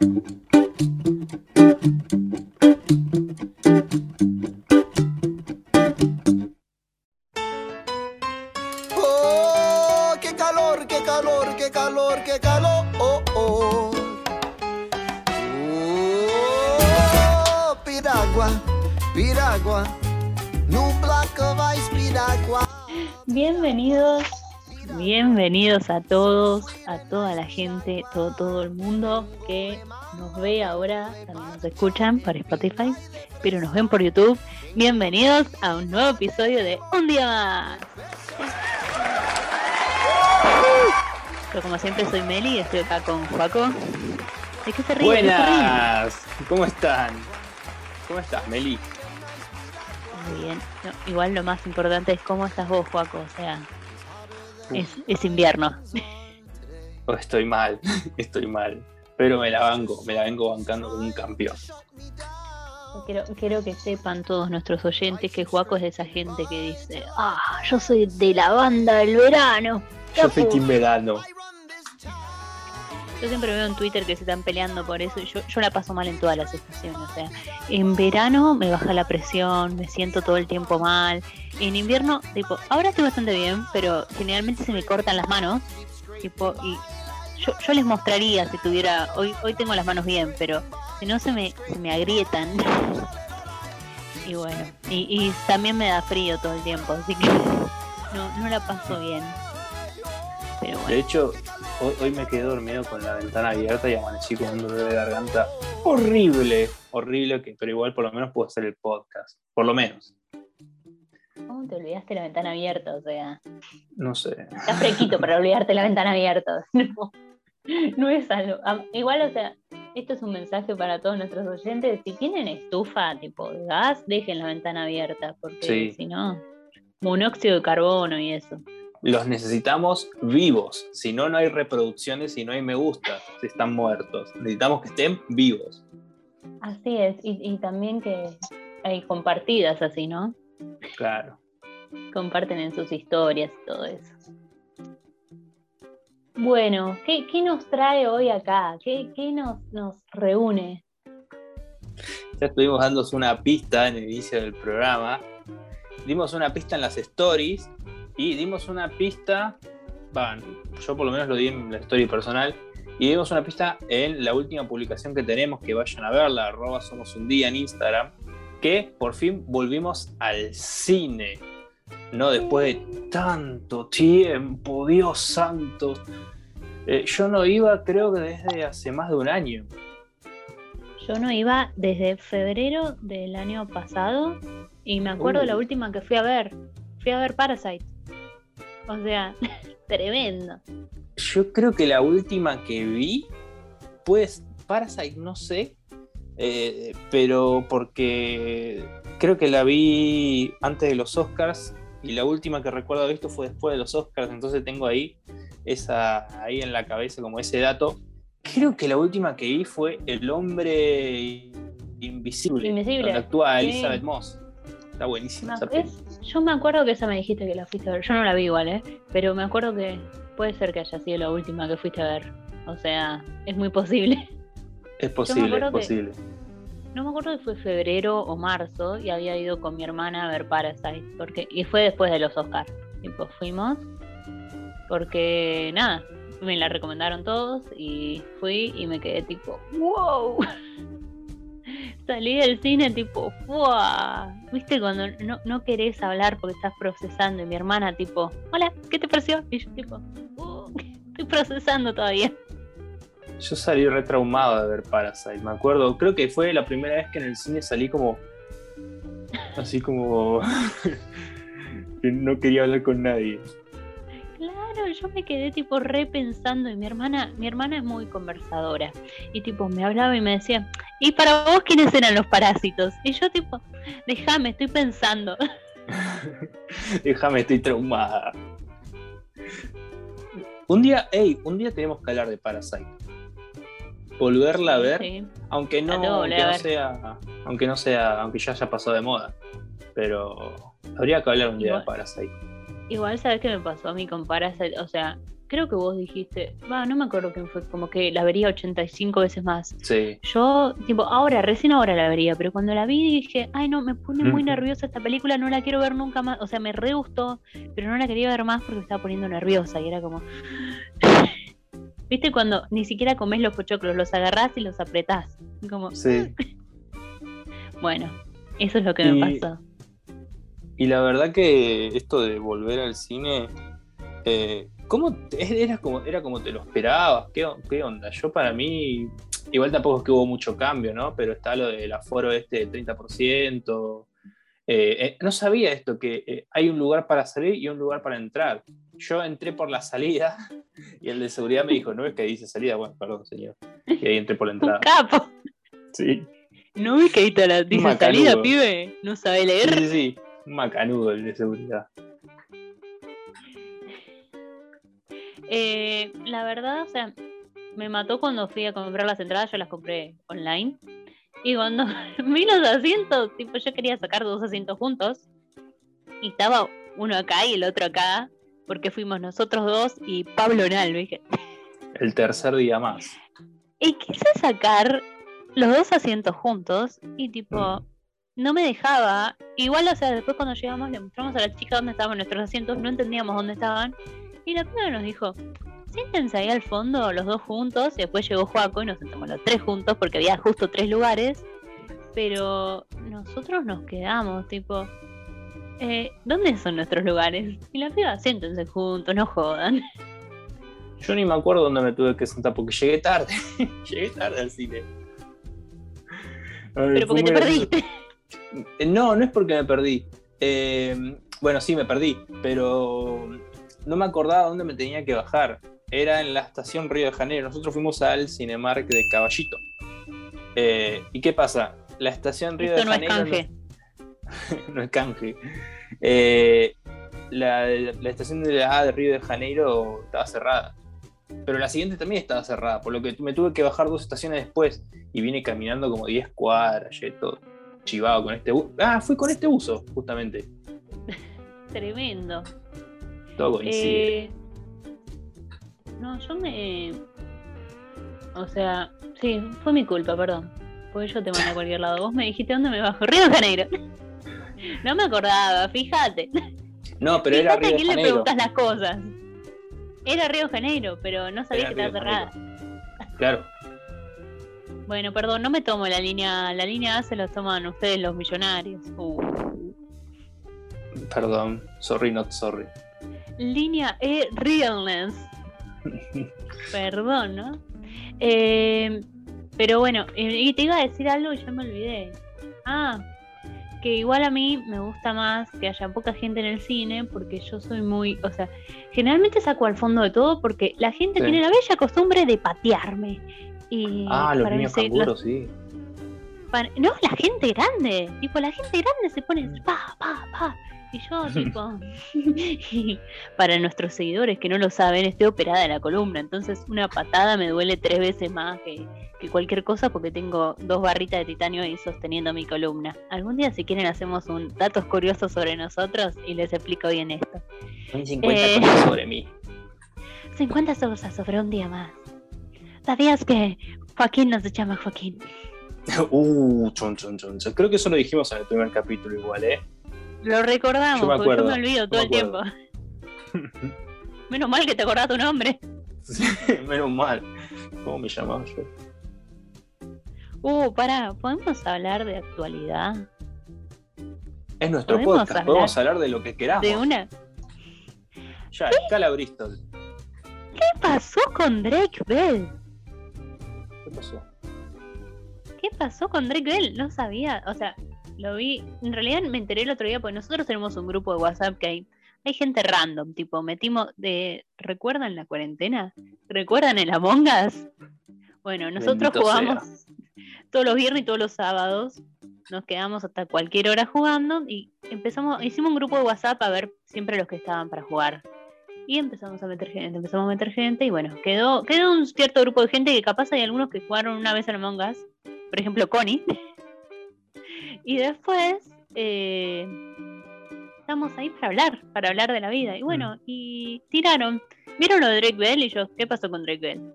Thank you. Todo, todo el mundo que nos ve ahora, también nos escuchan por Spotify, pero nos ven por YouTube. Bienvenidos a un nuevo episodio de Un Día Más. Yo como siempre soy Meli y estoy acá con Juaco. ¿De qué se ríe? Buenas, ¿cómo están? ¿Cómo estás, Meli? Muy bien. No, igual lo más importante es cómo estás vos, Juaco. O sea, es, es invierno. Estoy mal, estoy mal. Pero me la banco, me la vengo bancando como un campeón. Quiero, quiero que sepan todos nuestros oyentes que Juaco es de esa gente que dice, ah, yo soy de la banda del verano. Yo soy Capo". Team Verano. Yo siempre veo en Twitter que se están peleando por eso y yo, yo la paso mal en todas las estaciones. O sea, en verano me baja la presión, me siento todo el tiempo mal. En invierno, tipo, ahora estoy bastante bien, pero generalmente se me cortan las manos. Y yo, les mostraría si tuviera, hoy, hoy tengo las manos bien, pero si no se me, se me agrietan. Y bueno, y, también me da frío todo el tiempo, así que no, no la paso bien. De hecho, hoy, hoy me quedé dormido con la ventana abierta y amanecí con un dolor de garganta horrible, horrible, que, pero igual por lo menos puedo hacer el podcast. Por lo menos. ¿Cómo te olvidaste la ventana abierta? O sea, No sé. está fresquito para olvidarte la ventana abierta. No, no es algo. am- Igual, o sea, esto es un mensaje para todos nuestros oyentes. Si tienen estufa tipo de gas, dejen la ventana abierta, porque Sí. si no, monóxido de carbono y eso. Los necesitamos vivos. Si no, no hay reproducciones y no hay me gusta. Si están muertos. Necesitamos que estén vivos. Así es, y, y también que hay compartidas así, ¿no? Claro. Comparten en sus historias y todo eso. Bueno, ¿qué, qué nos trae hoy acá? ¿Qué, qué nos, nos reúne? Ya estuvimos dándose una pista en el inicio del programa. Dimos una pista en las stories y dimos una pista, van, yo por lo menos lo di en la story personal, y dimos una pista en la última publicación que tenemos, que vayan a verla, arroba somos un día en Instagram, que por fin volvimos al cine. No después de tanto tiempo, Dios santo. Eh, yo no iba, creo que desde hace más de un año. Yo no iba desde febrero del año pasado y me acuerdo Uh. la última que fui a ver. Fui a ver Parasite. O sea, tremendo. Yo creo que la última que vi, pues Parasite, no sé, eh, pero porque creo que la vi antes de los Oscars y la última que recuerdo haber visto fue después de los Oscars, entonces tengo ahí esa ahí en la cabeza como ese dato. Creo que la última que vi fue El hombre invisible, Invisible, donde actúa sí. Elizabeth Moss. Está buenísima esa. ¿ves? Yo me acuerdo que esa me dijiste que la fuiste a ver. Yo no la vi igual, ¿eh? Pero me acuerdo que puede ser que haya sido la última que fuiste a ver. O sea, es muy posible. Es posible, es que- posible. No me acuerdo si fue febrero o marzo y había ido con mi hermana a ver Parasite. Porque, y fue después de los Oscars. Tipo, fuimos. Porque nada, me la recomendaron todos y fui y me quedé tipo, wow. Salí del cine tipo, wow. ¿Viste cuando no, no querés hablar porque estás procesando? Y mi hermana tipo, hola, ¿qué te pareció? Y yo tipo, "Uh, estoy procesando todavía. Yo salí retraumado de ver Parasite, me acuerdo. Creo que fue la primera vez que en el cine salí como. Así como. que no quería hablar con nadie. Claro, yo me quedé tipo repensando y mi hermana, mi hermana es muy conversadora y tipo me hablaba y me decía, ¿y para vos quiénes eran los parásitos? Y yo tipo, déjame, estoy pensando. Déjame, estoy traumada. Un día, hey, un día tenemos que hablar de Parasite. Volverla a ver, Sí. aunque no, volver aunque no sea, aunque no sea, aunque ya haya pasado de moda. Pero habría que hablar un día Igual- de Parasite. Igual sabes qué me pasó a mí con Parasite, o sea, creo que vos dijiste, va, no me acuerdo quién fue, como que la vería 85 veces más. Sí. Yo, tipo, ahora, recién ahora la vería, pero cuando la vi dije, ay no, me pone muy nerviosa esta película, no la quiero ver nunca más. O sea, me re gustó, pero no la quería ver más porque me estaba poniendo nerviosa y era como. ¿Viste cuando ni siquiera comés los pochoclos, los agarrás y los apretás? Como, Sí. bueno, eso es lo que me pasó. Y la verdad que esto de volver al cine, eh, ¿cómo era como era como te lo esperabas? ¿Qué, on- qué onda? Yo para mí, igual tampoco es que hubo mucho cambio, ¿no? Pero está lo del aforo este del 30%. Eh, eh, no sabía esto, que eh, hay un lugar para salir y un lugar para entrar. Yo entré por la salida y el de seguridad me dijo, no es que dice salida, bueno, perdón, señor. Y ahí entré por la Un entrada. capo. Sí, ¿No ves que ahí está la dice macanudo. salida, pibe? No sabe sí, leer. sí, sí. Un macanudo el de seguridad. Eh, la verdad, o sea, me mató cuando fui a comprar las entradas, yo las compré online. Y cuando vi los asientos, tipo, yo quería sacar dos asientos juntos. Y estaba uno acá y el otro acá, porque fuimos nosotros dos y Pablo Nal, dije. El tercer día más. Y quise sacar los dos asientos juntos y tipo, no me dejaba. Igual, o sea, después cuando llegamos le mostramos a la chica dónde estaban nuestros asientos, no entendíamos dónde estaban. Y la piba nos dijo, siéntense ahí al fondo los dos juntos. Y después llegó Joaco y nos sentamos los tres juntos porque había justo tres lugares. Pero nosotros nos quedamos, tipo, eh, ¿dónde son nuestros lugares? Y la piba, siéntense juntos, no jodan. Yo ni me acuerdo dónde me tuve que sentar porque llegué tarde. llegué tarde al cine. Pero porque te perdiste. Eh, No, no es porque me perdí. Eh, bueno, sí, me perdí, pero no me acordaba dónde me tenía que bajar. Era en la estación Río de Janeiro. Nosotros fuimos al Cinemark de Caballito. Eh, ¿Y qué pasa? La estación Río Esto de no es Janeiro canje. no es canje. Eh, la, la estación de la A de Río de Janeiro estaba cerrada. Pero la siguiente también estaba cerrada, por lo que me tuve que bajar dos estaciones después y vine caminando como 10 cuadras, ya todo chivado con este bus. Ah, fui con este uso, justamente. Tremendo. Todo coincide. Eh, no, yo me. O sea, sí, fue mi culpa, perdón. Porque yo te mandé a cualquier lado. Vos me dijiste dónde me bajo. Río de Janeiro. No me acordaba, fíjate. no, pero era Río a de quién le preguntas las cosas. Era Río de Janeiro, pero no sabía Era que estaba cerrada. Claro. Bueno, perdón, no me tomo la línea. La línea A se los toman ustedes los millonarios. Uh. Perdón. Sorry, not sorry. Línea E Realness. Perdón, ¿no? Eh, pero bueno, eh, y te iba a decir algo y ya me olvidé. Ah, que igual a mí me gusta más que haya poca gente en el cine porque yo soy muy, o sea, generalmente saco al fondo de todo porque la gente Sí. tiene la bella costumbre de patearme. Y Ah, los niños canguros, sí. para- no, la gente grande, tipo la gente grande se pone pa, pa, pa. Y yo, tipo, para nuestros seguidores que no lo saben, estoy operada de la columna, entonces una patada me duele tres veces más que, que cualquier cosa porque tengo dos barritas de titanio ahí sosteniendo mi columna. Algún día, si quieren, hacemos un datos curiosos sobre nosotros y les explico bien esto. Un 50 Eh. cosas sobre mí. 50 cosas sobre un día más. ¿Sabías que Joaquín no se llama Joaquín? Uh, chon, chon, chon. Creo que eso lo dijimos en el primer capítulo igual, ¿eh? Lo recordamos, Yo me porque yo acuerdo, me olvido todo me el tiempo. Menos mal que te acordás tu nombre. Sí, Menos mal. ¿Cómo me llamaba yo? Uh, pará, ¿podemos hablar de actualidad? Es nuestro ¿Podemos podcast, hablar podemos hablar de lo que queramos. De una. Ya, escala Bristol. ¿Qué pasó con Drake Bell? ¿Qué pasó? ¿Qué pasó con Drake Bell? No sabía, o sea, lo vi. En realidad me enteré el otro día porque nosotros tenemos un grupo de WhatsApp que hay, hay gente random, tipo, metimos de. ¿Recuerdan la cuarentena? ¿Recuerdan el Among Us? Bueno, nosotros Bendito jugamos todos los viernes y todos los sábados. Nos quedamos hasta cualquier hora jugando y empezamos, hicimos un grupo de WhatsApp a ver siempre los que estaban para jugar. Y empezamos a meter gente, empezamos a meter gente y bueno, quedó, quedó un cierto grupo de gente que capaz hay algunos que jugaron una vez en Among Us, por ejemplo Connie. y después, eh, estamos ahí para hablar, para hablar de la vida. Y bueno, y tiraron, vieron lo de Drake Bell y yo, ¿qué pasó con Drake Bell?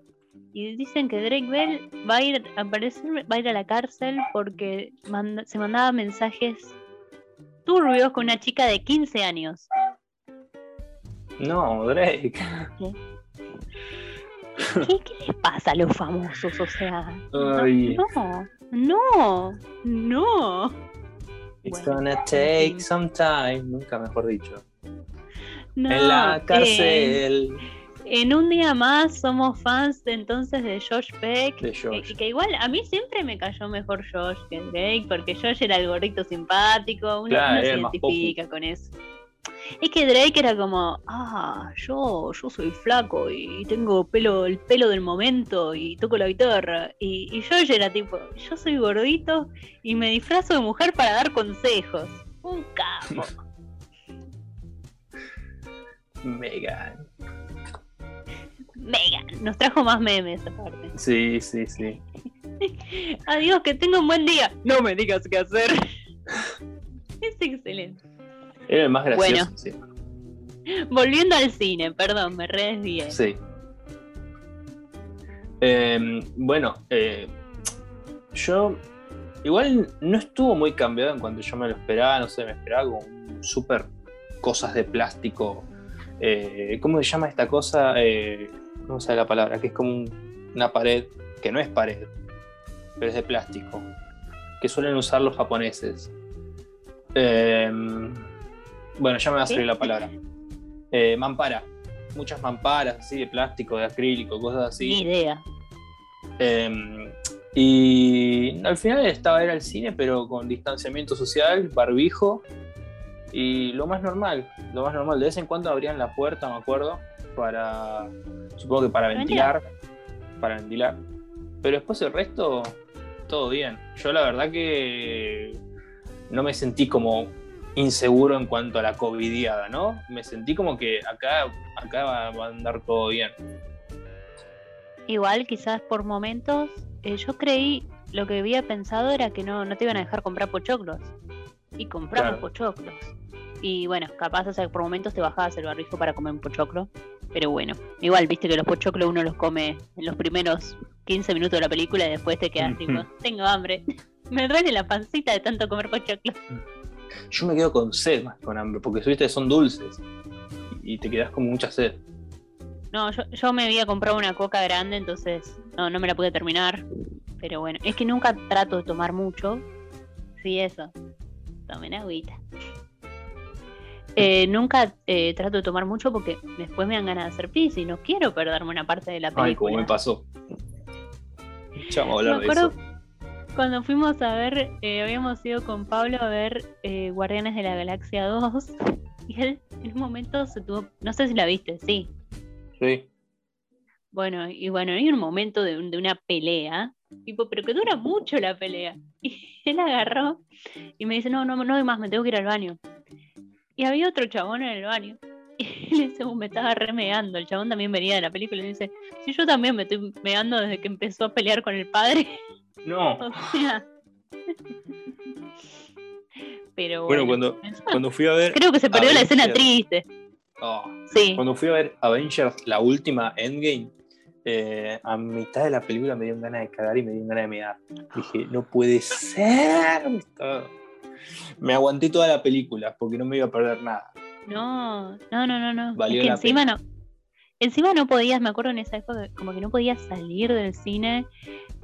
Y dicen que Drake Bell va a ir, a aparecer, va a ir a la cárcel porque manda- se mandaba mensajes turbios con una chica de 15 años. No, Drake. ¿Qué, qué les pasa a los famosos? O sea, Ay. no, no, no. It's Bueno, gonna take some time. Nunca mejor dicho. no. en la eh, cárcel en un día más somos fans de entonces de Josh Peck. de Josh. que igual a mí siempre me cayó mejor Josh que Drake, porque Josh era el gordito simpático, uno, Claro, uno se identifica con eso. Es que Drake era como, ah, yo, yo soy flaco y tengo pelo, el pelo del momento y toco la guitarra. Y, y Josh era tipo, yo soy gordito y me disfrazo de mujer para dar consejos. Un capo. Megan. Megan, nos trajo más memes aparte. Sí, sí, sí. Adiós, que tenga un buen día. No me digas qué hacer. es excelente. Era el más gracioso. Bueno. Sí. Volviendo al cine, perdón, me re desvié. Sí. Em, bueno, eh, yo igual no estuvo muy cambiado en cuanto yo me lo esperaba, no sé, me esperaba como súper cosas de plástico. eh, ¿Cómo se llama esta cosa? Eh, ¿Cómo se la palabra? Que es como un- una pared, que no es pared, pero es de plástico, que suelen usar los japoneses. Em, bueno, ya me va a salir la palabra. Eh, mampara. Muchas mamparas así de plástico, de acrílico, cosas así. Ni idea. Eh, y al final estaba era el cine, pero con distanciamiento social, barbijo y lo más normal, lo más normal. De vez en cuando abrían la puerta, me acuerdo, para, supongo que para Para ventilar, para ventilar. Pero después el resto, todo bien. Yo la verdad que no me sentí como inseguro en cuanto a la covidiada, ¿no? Me sentí como que acá, acá va, a andar todo bien. Igual quizás por momentos, eh, yo creí, lo que había pensado era que no, no te iban a dejar comprar pochoclos. Y compramos Claro. pochoclos. Y bueno, capaz o sea, por momentos te bajabas el barbijo para comer un pochoclo. Pero bueno, igual viste que los pochoclos uno los come en los primeros 15 minutos de la película y después te quedas tipo, tengo hambre. Me duele la pancita de tanto comer pochoclo. Yo me quedo con sed más que con hambre, porque viste son dulces y te quedas con mucha sed. No, yo, yo me había comprado una coca grande, entonces no, no me la pude terminar. Pero bueno, es que nunca trato de tomar mucho. Sí, eso. Tomen agüita. Eh, nunca eh, trato de tomar mucho porque después me dan ganas de hacer pis y no quiero perderme una parte de la Ay, película. como me pasó. Ya vamos a Me hablar de acuerdo eso. Cuando fuimos a ver, eh, habíamos ido con Pablo a ver eh, Guardianes de la Galaxia 2 y él en un momento se tuvo, no sé si la viste, sí, Sí. Bueno, y bueno, hay un momento de, un- de una pelea, tipo, pero que dura mucho la pelea. Y él agarró y me dice, no, no, no doy más, me tengo que ir al baño. Y había otro chabón en el baño. Y le dice, "Uh, me estaba remeando. El chabón también venía de la película y dice, sí, yo también me estoy meando desde que empezó a pelear con el padre. No. o sea. Pero Bueno, bueno, cuando, cuando fui a ver. creo que se perdió la escena triste. Oh, Sí. cuando fui a ver Avengers, la última Endgame, eh, a mitad de la película me dieron ganas de cagar y me dieron ganas de mear. Dije, no puede ser. Me, aguanté toda la película porque no me iba a perder nada. No, no, no, no, no. Valió es que la encima no. Encima no podías, me acuerdo en esa época, como que no podías salir del cine.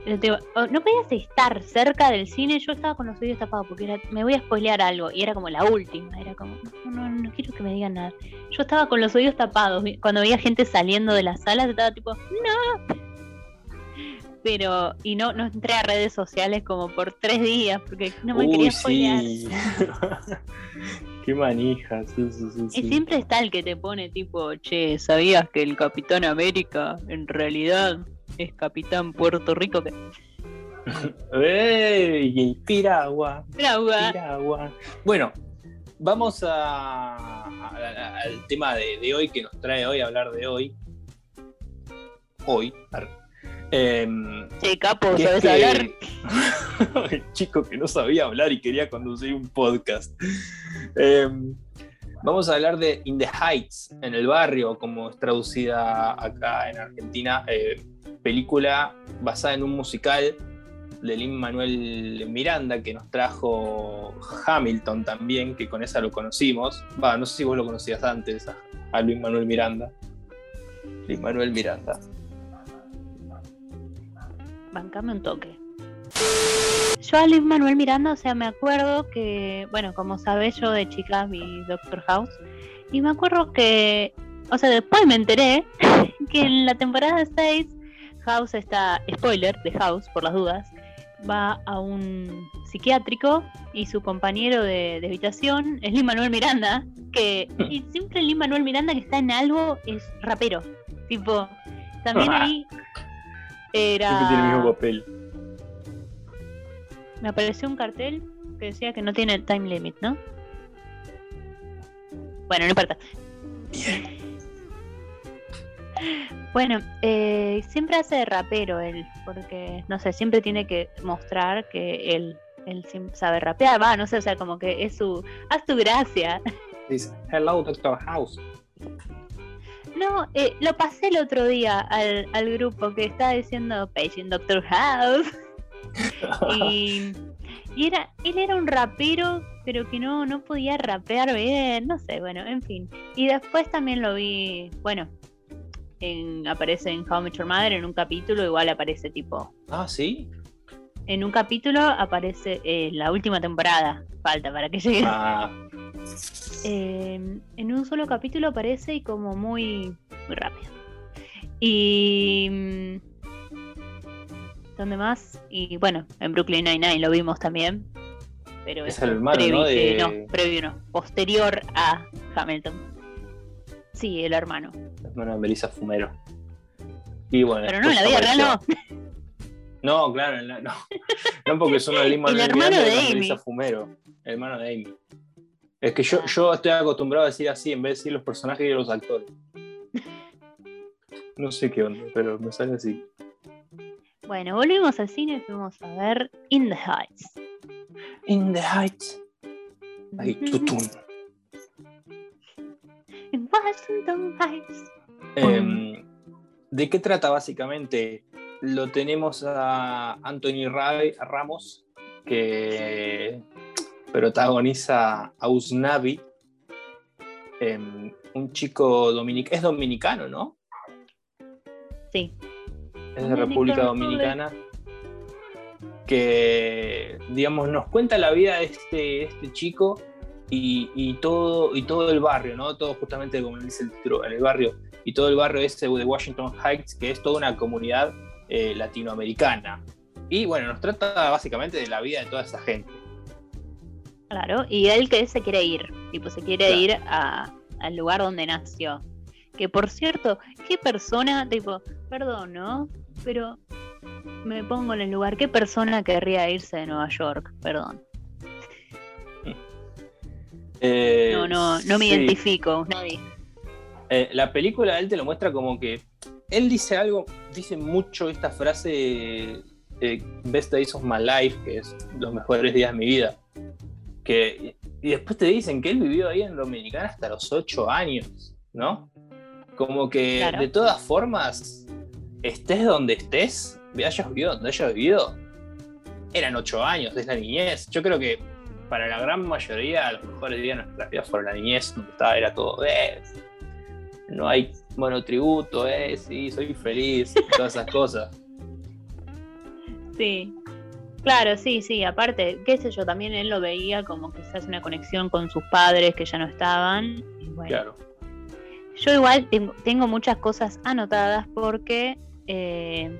Eh, te- o no podías estar cerca del cine. Yo estaba con los oídos tapados porque era, me voy a spoilear algo. Y era como la última. Era como, no, no, no quiero que me digan nada. Yo estaba con los oídos tapados. Cuando veía gente saliendo de las salas, estaba tipo, no. Pero, y no, no entré a redes sociales como por tres días porque no me quería Uy, spoilear. sí. Qué manija, sí, sí, sí. Y siempre está el que te pone tipo, che, ¿sabías que el Capitán América en realidad es Capitán Puerto Rico? Que... ¡Ey! Piragua, Agua. piragua. Bueno, vamos a, al tema de, de hoy que nos trae hoy a hablar de hoy. Hoy. Che, capo, ¿sabes que- hablar? el chico que no sabía hablar y quería conducir un podcast. Em, Vamos a hablar de In the Heights, en el barrio, como es traducida acá en Argentina, eh, película basada en un musical de Lin Manuel Miranda que nos trajo Hamilton también, que con esa lo conocimos. Va, no sé si vos lo conocías antes a, a Luis Manuel Miranda. Luis Manuel Miranda. Bancame un toque. Yo a Luis Manuel Miranda, o sea, me acuerdo que, bueno, como sabes, yo de chica vi Doctor House. Y me acuerdo que, o sea, después me enteré que en la temporada 6 House está, spoiler de House, por las dudas, va a un psiquiátrico y su compañero de, de habitación es Lin Manuel Miranda, que y siempre Lin Manuel Miranda que está en algo es rapero. Tipo, también ahí Siempre tiene el mismo era. papel. Me apareció un cartel que decía que no tiene time limit, ¿no? Bueno, no importa. Bueno, eh, siempre hace de rapero él, porque, no sé, siempre tiene que mostrar que él, él sabe rapear, va, no sé, o sea, como que es su, haz tu gracia. Dice, hello, Doctor House. No, eh, lo pasé el otro día al, al grupo que estaba diciendo Patient Doctor House. y, y era, él era un rapero, pero que no, no podía rapear bien, no sé, bueno, en fin. Y después también lo vi, bueno, en, aparece en How I Met Your Mother en un capítulo, igual aparece tipo, ah, ¿sí? en un capítulo aparece eh, la última temporada, falta para que llegue. Ah, Eh, en un solo capítulo aparece y como muy, muy rápido. Y. mm, ¿Dónde más? Y bueno, en Brooklyn Nine-Nine lo vimos también. Pero Es el hermano, previo, ¿no? de- no, previo no. Posterior a Hamilton. Sí, el hermano. hermano de Melissa Fumero. Y bueno, Pero no, en la vida real no. No, claro, en la- no. No, porque son el Lin El hermano de Amy. Melissa Fumero, el hermano de Amy. Es que yo, yo estoy acostumbrado a decir así en vez de decir los personajes y los actores. No sé qué onda, pero me sale así. Bueno, volvimos al cine y fuimos a ver In the Heights. In the Heights. Ay, tutún. Heights. Em, ¿De qué trata básicamente? Lo tenemos a Anthony Ra- Ramos, que protagoniza a Usnavi, em, un chico dominic es dominicano, ¿no? Sí. Es de República Dominicano, Dominicana. Que, digamos, nos cuenta la vida de este, este chico y, y todo, y todo el barrio, ¿no? Todo justamente como dice el título, en el barrio, y todo el barrio ese de Washington Heights, que es toda una comunidad eh, latinoamericana. Y bueno, nos trata básicamente de la vida de toda esa gente. Claro, y él que se quiere ir, tipo se quiere Claro. ir a- al lugar donde nació. Que por cierto, qué persona, tipo, perdón, ¿no? Pero me pongo en el lugar, ¿qué persona querría irse de Nueva York? Perdón. Eh, No, no, no me sí. identifico, nadie. Eh, la película él te lo muestra como que él dice algo, dice mucho esta frase eh, Best Days of My Life, que es los mejores días de mi vida. Que, y después te dicen que él vivió ahí en Dominicana hasta los 8 años, ¿no? Como que Claro. de todas formas, estés donde estés, hayas vivido donde hayas vivido, eran 8 años, es la niñez. Yo creo que para la gran mayoría, los mejores días de nuestra vida fueron la niñez, donde estaba, era todo, eh, no hay monotributo, eh, sí, soy feliz, todas esas cosas. Sí. Claro, sí, sí. Aparte, qué sé yo, también él lo veía como quizás una conexión con sus padres que ya no estaban. Y bueno, Claro. Yo igual tengo, tengo muchas cosas anotadas porque eh,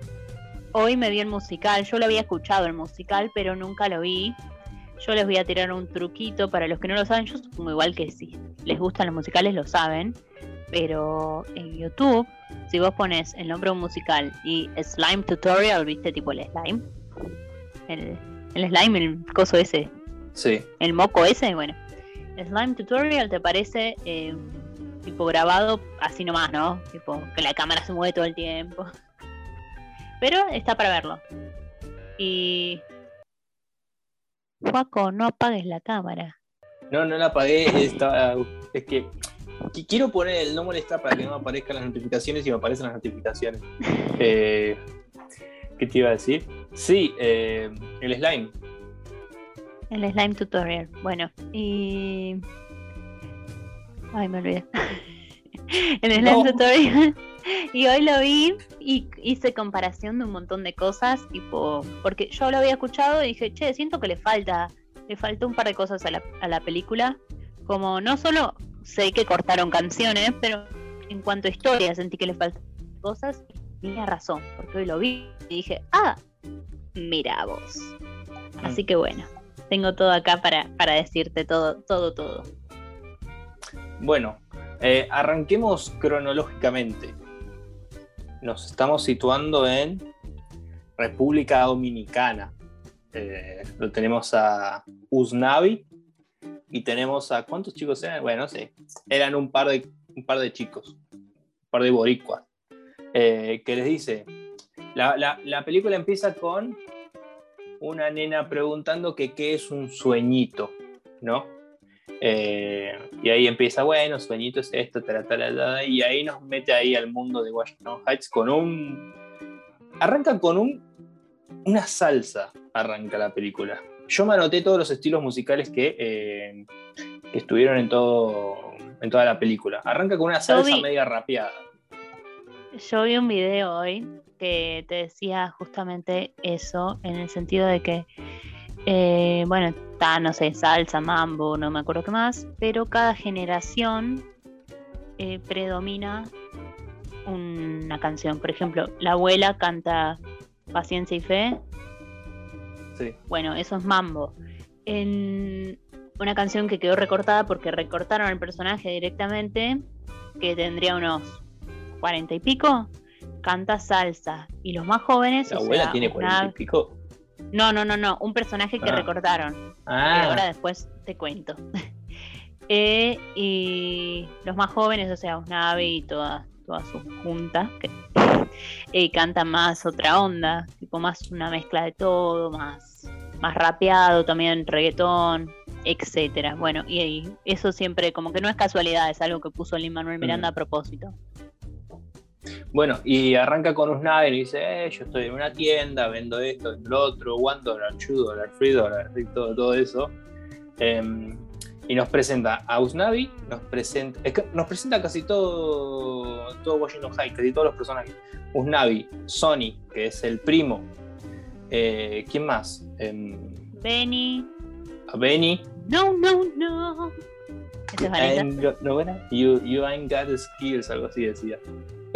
hoy me vi el musical. Yo lo había escuchado el musical, pero nunca lo vi. Yo les voy a tirar un truquito para los que no lo saben. Yo supongo igual que si les gustan los musicales lo saben. Pero en YouTube, si vos pones el nombre de un musical y Slime Tutorial, viste tipo el slime. El, el slime, el coso ese, Sí. el moco ese, bueno. Slime Tutorial te parece eh, tipo grabado así nomás, ¿no? Tipo que la cámara se mueve todo el tiempo. Pero está para verlo. Y. Juaco, no apagues la cámara. No, no la apagué. Estaba, es que qu- quiero poner el no molestar para que no me aparezcan las notificaciones y me aparecen las notificaciones. Eh, ¿Qué te iba a decir? Sí, eh, el slime. El slime tutorial. Bueno, y. Ay, me olvidé. el slime No. tutorial. Y hoy lo vi y hice comparación de un montón de cosas, tipo, porque yo lo había escuchado y dije, che, siento que le falta, le faltó un par de cosas a la, a la película. Como no solo sé que cortaron canciones, pero en cuanto a historia sentí que le faltan cosas y tenía razón, porque hoy lo vi y dije, ah, mira vos. Así que bueno, tengo todo acá para, para decirte todo, todo, todo. Bueno, eh, arranquemos cronológicamente. Nos estamos situando en República Dominicana. Eh, lo tenemos a Usnavi y tenemos a ¿cuántos chicos eran? Bueno, no sé. Eran un par de un par de chicos, un par de boricuas. eh, que les dice. La, la- la película empieza con una nena preguntando que qué es un sueñito, ¿no? Eh, y ahí empieza, bueno, sueñito es esto, tala, y ahí nos mete ahí al mundo de Washington Heights con un... Arranca con un... una salsa, arranca la película. Yo me anoté todos los estilos musicales que, eh, que estuvieron en, todo, en toda la película. Arranca con una salsa vi- media rapeada. Yo vi un video hoy que te decía justamente eso, en el sentido de que, eh, bueno, está, no sé, salsa, mambo, no me acuerdo qué más, pero cada generación eh, predomina una canción. Por ejemplo, la abuela canta Paciencia y Fe, Sí. bueno, eso es mambo. En una canción que quedó recortada porque recortaron el personaje directamente, que tendría unos cuarenta y pico, canta salsa. Y los más jóvenes, La o abuela sea, tiene cuarenta y pico. No, no, no, no, un personaje que Ah. recortaron. que Ah, ahora después te cuento. Eh, y los más jóvenes, o sea, Usnavi y toda, toda su junta, que eh, cantan más otra onda, tipo más una mezcla de todo, más, más rapeado, también reggaetón, etcétera. Bueno, y, y eso siempre como que no es casualidad, es algo que puso Lin Manuel Miranda Mm. a propósito. Bueno, y arranca con un y dice, eh, yo estoy en una tienda, vendo esto, vendo lo otro, one dollar, two dollar, three dollar, y todo, todo eso. Em, y nos presenta a Usnavi, nos presenta, es que nos presenta casi todo, todo Washington High, casi todos los personajes. Usnavi, Sony, que es el primo. Eh, ¿Quién más? Em, Benny, a Benny. no, no, no. Esa es ¿no? You, you ain't got the skills, algo así decía.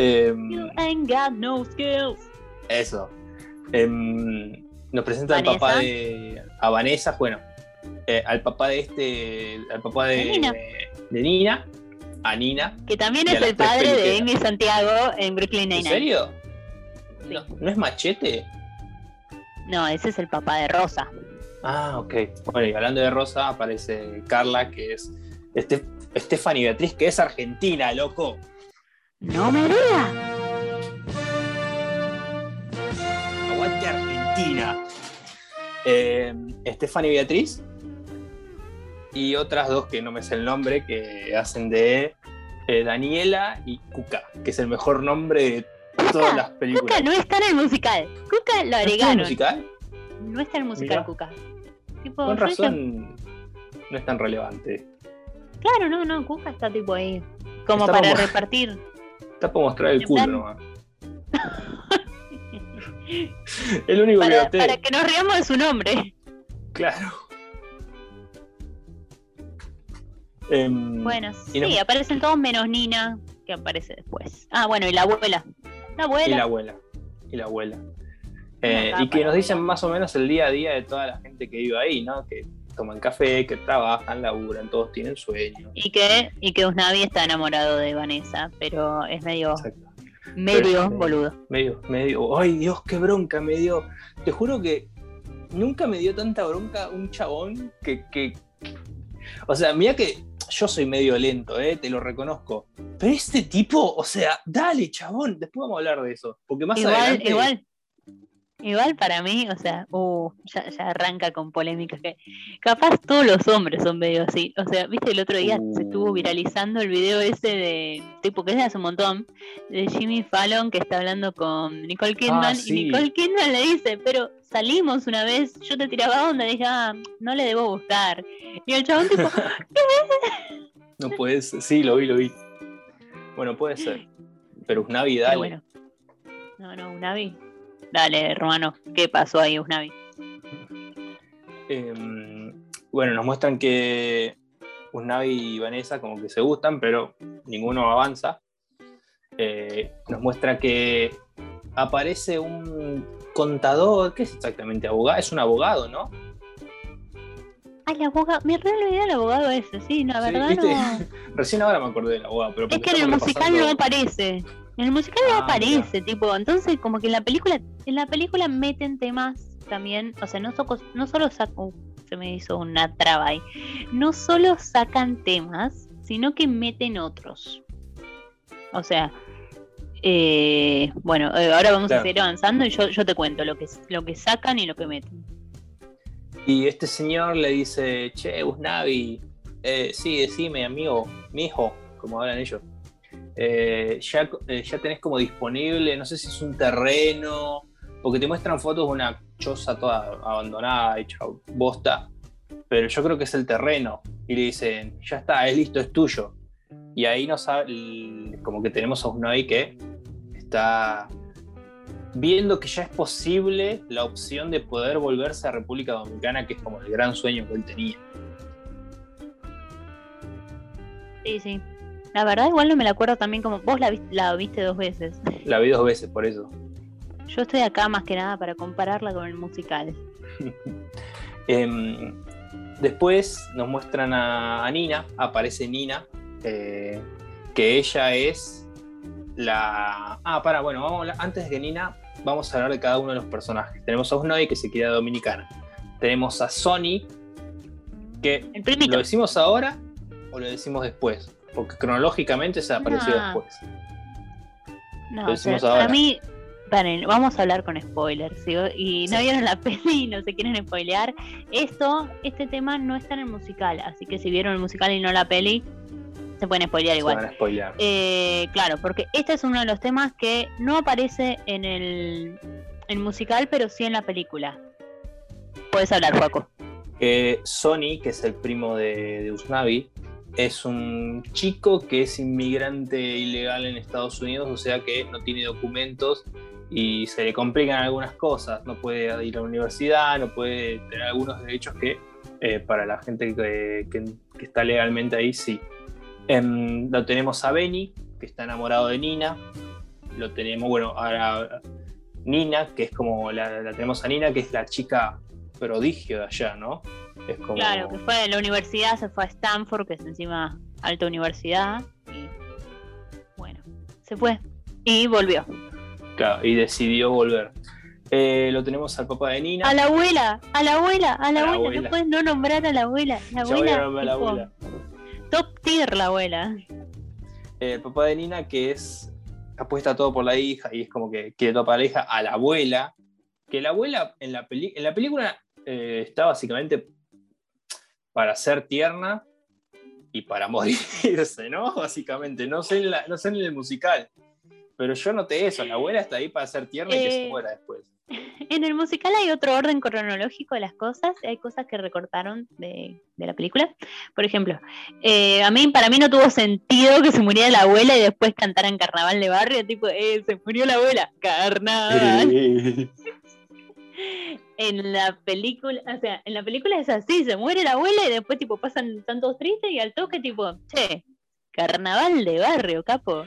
Em, You ain't got no skills. Eso. Em, nos presenta al Vanessa. papá de. A Vanessa, bueno. eh, al papá de este. Al papá de, De Nina. de Nina. A Nina. Que también es el padre de. Amy Santiago en Brooklyn ¿En Nine-Nine. serio? Sí. No, ¿no es machete? No, ese es el papá de Rosa. Ah, ok. Bueno, y hablando de Rosa, aparece Carla, que es. Este, Stephanie Beatriz, que es argentina, loco. No me digas. Aguante Argentina. Eh, Stephanie Beatriz y otras dos que no me sé el nombre, que hacen de eh, Daniela y Cuca, que es el mejor nombre de todas las películas. Cuca no está en el musical. Cuca lo ¿No está en el agregaron. musical? No está en el musical, Mirá. Cuca. Tipo, Con razón no es tan relevante. claro, no, no, Cuca está tipo ahí. Como Está para como- repartir. Está por mostrar el culo nomás. El único que Para, noté. para que nos riamos de su nombre. Claro. Em, Bueno, sí, nos- aparecen todos menos Nina, que aparece después. Ah, bueno, y la abuela. La abuela. Y la abuela. Y la abuela. Eh, y que nos dicen más o menos el día a día de toda la gente que vive ahí, ¿no? Que toman café, que trabajan, laburan, todos tienen sueños. Y que, y que Usnavi está enamorado de Vanessa, pero es medio, Exacto. medio Pero- boludo. Medio, medio. ¡Ay, Dios, qué bronca me dio! Te juro que nunca me dio tanta bronca un chabón que. que... O sea, mira que yo soy medio lento, ¿eh? te lo reconozco. Pero este tipo, o sea, dale, chabón. Después vamos a hablar de eso. Porque más Igual, adelante. igual. Igual para mí, o sea, uh, ya, ya arranca con polémicas que capaz todos los hombres son medio así. O sea, viste, el otro día se estuvo Uh. viralizando el video ese de, tipo que es de hace un montón, de Jimmy Fallon que está hablando con Nicole Kidman Ah, y sí. Nicole Kidman le dice, pero salimos una vez, yo te tiraba onda, dije, ah, no le debo gustar. Y el chabón tipo, No puede ser. Sí, lo vi, lo vi. Bueno, puede ser. Pero Usnavi, dale. pero bueno. No, no, Unavi. Dale, hermano, ¿qué pasó ahí, Usnavi? Eh, bueno, nos muestran que Usnavi y Vanessa como que se gustan, pero ninguno avanza. Eh, nos muestra que aparece un contador, ¿qué es exactamente abogado? Es un abogado, ¿no? Ay, el abogado, me re olvidé del abogado ese, sí, la Sí, verdad ¿viste? no. Recién ahora me acordé del abogado, pero Es que en el musical repasando- no aparece. En el musical no Ah, aparece, tipo, entonces como que en la película, en la película meten temas también, o sea, no, so- no solo sacan, se me hizo una traba ahí, no solo sacan temas, sino que meten otros. O sea, eh, bueno, eh, ahora vamos Claro. a seguir avanzando y yo, yo te cuento lo que, lo que sacan y lo que meten. Y este señor le dice, che, Usnavi, eh, sí, decime, amigo, mi hijo, como hablan ellos. Eh, ya, eh, ya tenés como disponible, no sé si es un terreno, porque te muestran fotos de una choza toda abandonada, hecha bosta, pero yo creo que es el terreno. Y le dicen, ya está, es listo, es tuyo. Y ahí nos como que tenemos a Usnavi que está viendo que ya es posible la opción de poder volverse a República Dominicana, que es como el gran sueño que él tenía. Sí, sí. La verdad igual no me la acuerdo también como vos la, vis- la viste dos veces. La vi dos veces por eso. Yo estoy acá más que nada para compararla con el musical. Em, después nos muestran a, a Nina, aparece Nina, eh, que ella es la... Ah, para, bueno, vamos a hablar- antes de que Nina, vamos a hablar de cada uno de los personajes. Tenemos a Usnavi que se queda dominicana. Tenemos a Sony, que El. ¿Lo decimos ahora o lo decimos después? Porque cronológicamente se apareció No. después. No, lo decimos ahora. mí, paren, vamos a hablar con spoilers. ¿sí? Y no Sí. vieron la peli y no se quieren spoilear. Esto, este tema no está en el musical. Así que si vieron el musical y no la peli, se pueden spoilear Se igual. van a spoilear. Eh, claro, porque este es uno de los temas que no aparece en el, el musical, pero sí en la película. Puedes hablar, Juaco. Que Sony, que es el primo de, de Usnavi, es un chico que es inmigrante ilegal en Estados Unidos, o sea que no tiene documentos y se le complican algunas cosas. No puede ir a la universidad, no puede tener algunos derechos que eh, para la gente que, que- está legalmente ahí sí. Em, lo tenemos a Benny, que está enamorado de Nina. Lo tenemos, bueno, ahora Nina, que es como la tenemos a Nina, que es la chica prodigio de allá, ¿no? Es como. Claro, que fue de la universidad, se fue a Stanford, que es encima alta universidad. Y bueno, se fue. Y volvió. Claro, y decidió volver. Eh, lo tenemos al papá de Nina. A la abuela, a la abuela, a la A abuela. abuela. No puedes no nombrar a la abuela. La Ya voy a nombrar a la abuela. top tier la abuela. Eh, el papá de Nina, que es. apuesta todo por la hija y es como que quiere todo para la hija, a la abuela. Que la abuela en la, peli- en la película eh, está básicamente para ser tierna y para morirse, ¿no? Básicamente. No sé en, la- no sé en el musical. Pero yo noté eso, la abuela está ahí para ser tierna y que se Eh, muera después. En el musical hay otro orden cronológico de las cosas, hay cosas que recortaron de, de la película. Por ejemplo, eh, a mí para mí no tuvo sentido que se muriera la abuela y después cantaran Carnaval de Barrio, tipo, eh, se murió la abuela, Carnaval. En la película, o sea, en la película es así, se muere la abuela y después tipo pasan tantos tristes y al toque tipo, che, Carnaval de Barrio, capo.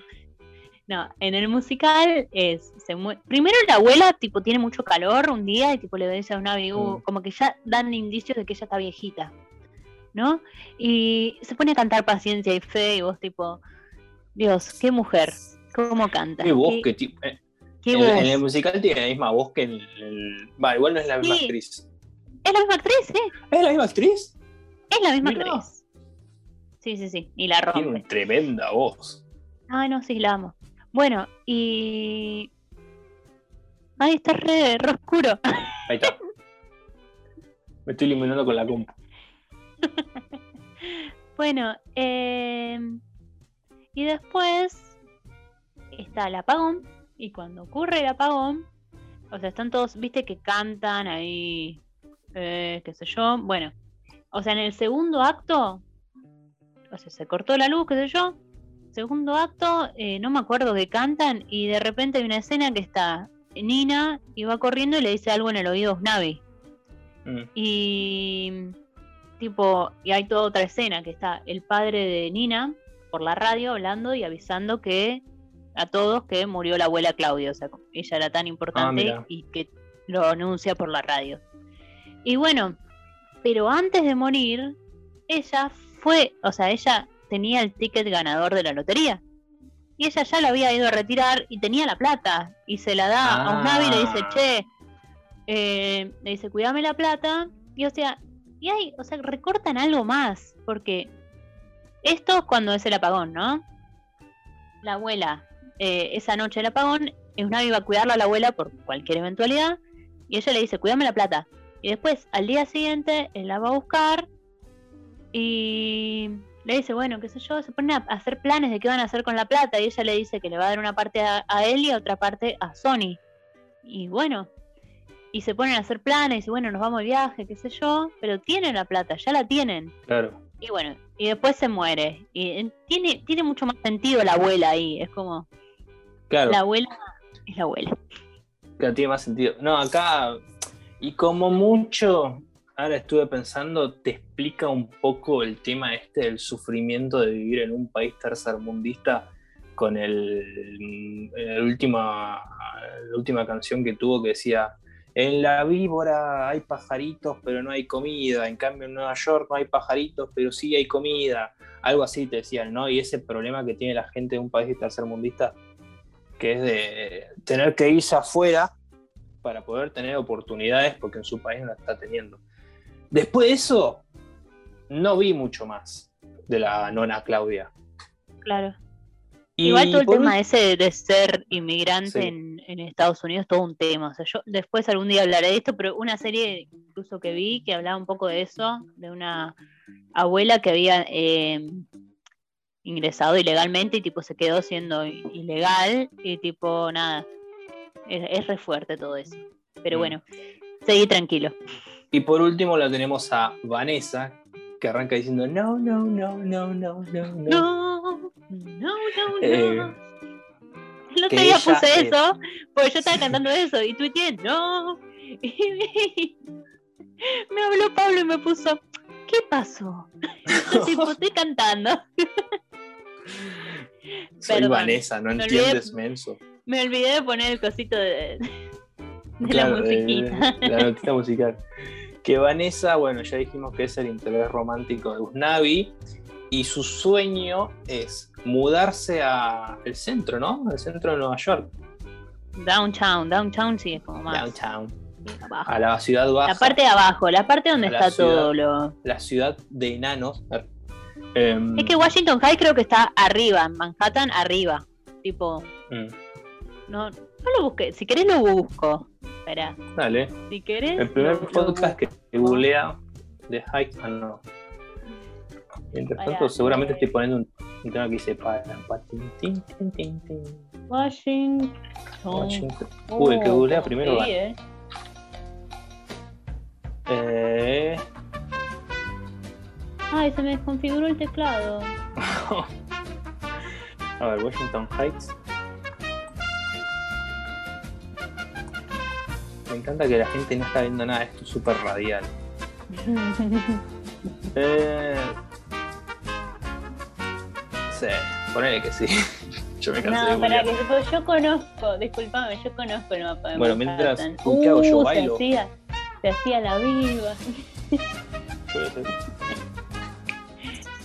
No, en el musical es, se mue- primero la abuela tipo tiene mucho calor un día y tipo le dice a una amigo, Mm. como que ya dan indicios de que ella está viejita, ¿no? Y se pone a cantar paciencia y fe y vos tipo, Dios, qué mujer, cómo canta. Qué voz qué, que ti- eh, en, el musical tiene la misma voz que en el. Va, igual no es la misma Sí. actriz. Es la misma actriz, ¿eh? ¿Es la misma actriz? Es la misma actriz. Sí, sí, sí. Y la Tiene rompe. una tremenda voz. Ay, no, sí, la amo. Bueno, y. Ay, está re, re oscuro. Ahí está. Me estoy iluminando con la compu. Bueno, eh, y después está el apagón. Y cuando ocurre el apagón, o sea, están todos, viste que cantan ahí, eh, qué sé yo. Bueno, o sea, en el segundo acto, o sea, se cortó la luz, qué sé yo. Segundo acto, eh, no me acuerdo que cantan. Y de repente hay una escena que está Nina y va corriendo y le dice algo en el oído a Usnavi. Mm. Y tipo, y hay toda otra escena que está el padre de Nina por la radio hablando y avisando que a todos que murió la abuela Claudia, o sea, ella era tan importante mira. y que lo anuncia por la radio. Y bueno, pero antes de morir, ella fue, o sea, ella tenía el ticket ganador de la lotería. Y ella ya lo había ido a retirar y tenía la plata. Y se la da a un Navi y le dice, Ah. che, eh, le dice, cuídame la plata. Y o sea, y hay, o sea, recortan algo más. Porque esto es cuando es el apagón, ¿no? La abuela, eh, esa noche del apagón, Navi va a cuidarla a la abuela por cualquier eventualidad. Y ella le dice, cuídame la plata. Y después, al día siguiente, él la va a buscar. Y le dice, bueno, qué sé yo, se ponen a hacer planes de qué van a hacer con la plata. Y ella le dice que le va a dar una parte a, a él y a otra parte a Sony. Y bueno, y se ponen a hacer planes y bueno, nos vamos de viaje, qué sé yo. Pero tienen la plata, ya la tienen. Claro. Y bueno, y después se muere. Y tiene, tiene mucho más sentido la abuela ahí. Es como, Claro. la abuela es la abuela. Claro, tiene más sentido. No, acá, y como mucho, ahora estuve pensando, te explica un poco el tema este del sufrimiento de vivir en un país tercermundista con el, el última, la última canción que tuvo que decía, en la víbora hay pajaritos pero no hay comida, en cambio en Nueva York no hay pajaritos pero sí hay comida, algo así te decían, ¿no? Y ese problema que tiene la gente de un país tercermundista que es de tener que irse afuera para poder tener oportunidades porque en su país no la está teniendo. Después de eso, no vi mucho más de la nona Claudia. Claro. Y Igual todo el tema ese de ser inmigrante Sí. en, en Estados Unidos todo un tema. O sea, yo después algún día hablaré de esto, pero una serie incluso que vi que hablaba un poco de eso, de una abuela que había eh, ingresado ilegalmente y tipo se quedó siendo ilegal y tipo nada. Es, es re fuerte todo eso. Pero Mm. bueno, seguí tranquilo. Y por último la tenemos a Vanessa, que arranca diciendo no, no, no, no, no, no, no. No, no, no, no. Eh, El otro día puse es- eso, porque yo estaba cantando eso y tuiteé, no. Y me, me habló Pablo y me puso, ¿qué pasó? Tipo, estoy cantando. Soy Perdón, Vanessa, no me entiendes, olvidé. menso. Me olvidé de poner el cosito de, de Claro, la musiquita. de- la notita musical. Que Vanessa, bueno, ya dijimos que es el interés romántico de Usnavi y su sueño es mudarse al centro, ¿no? Al centro de Nueva York, Downtown, downtown sí es como más downtown, abajo. a la ciudad baja, La parte de abajo, la parte donde está ciudad. todo lo... la ciudad de enanos. Em, Es que Washington High creo que está arriba, en Manhattan arriba. Tipo, mm, no, no lo busqué. Si querés lo busco. Espera, dale, si querés. el primer podcast que googlea de Hike, ah, no. Mientras Pará, tanto, seguramente eh. estoy poniendo un, un tema que dice para, tin, tin, tin. Washington. Washington. Uy, el que Oh, googlea sí, primero va. eh. Ay, se me desconfiguró el teclado. a ver, Washington Heights. Me encanta que la gente no está viendo nada, esto es súper radial. Eh, sí, ponele que sí. Yo me cansé de No, para que yo conozco, disculpame, yo conozco el mapa de Bueno, mientras-. ¿qué hago yo? Uh, ¿Bailo? Se hacía, se hacía la viva.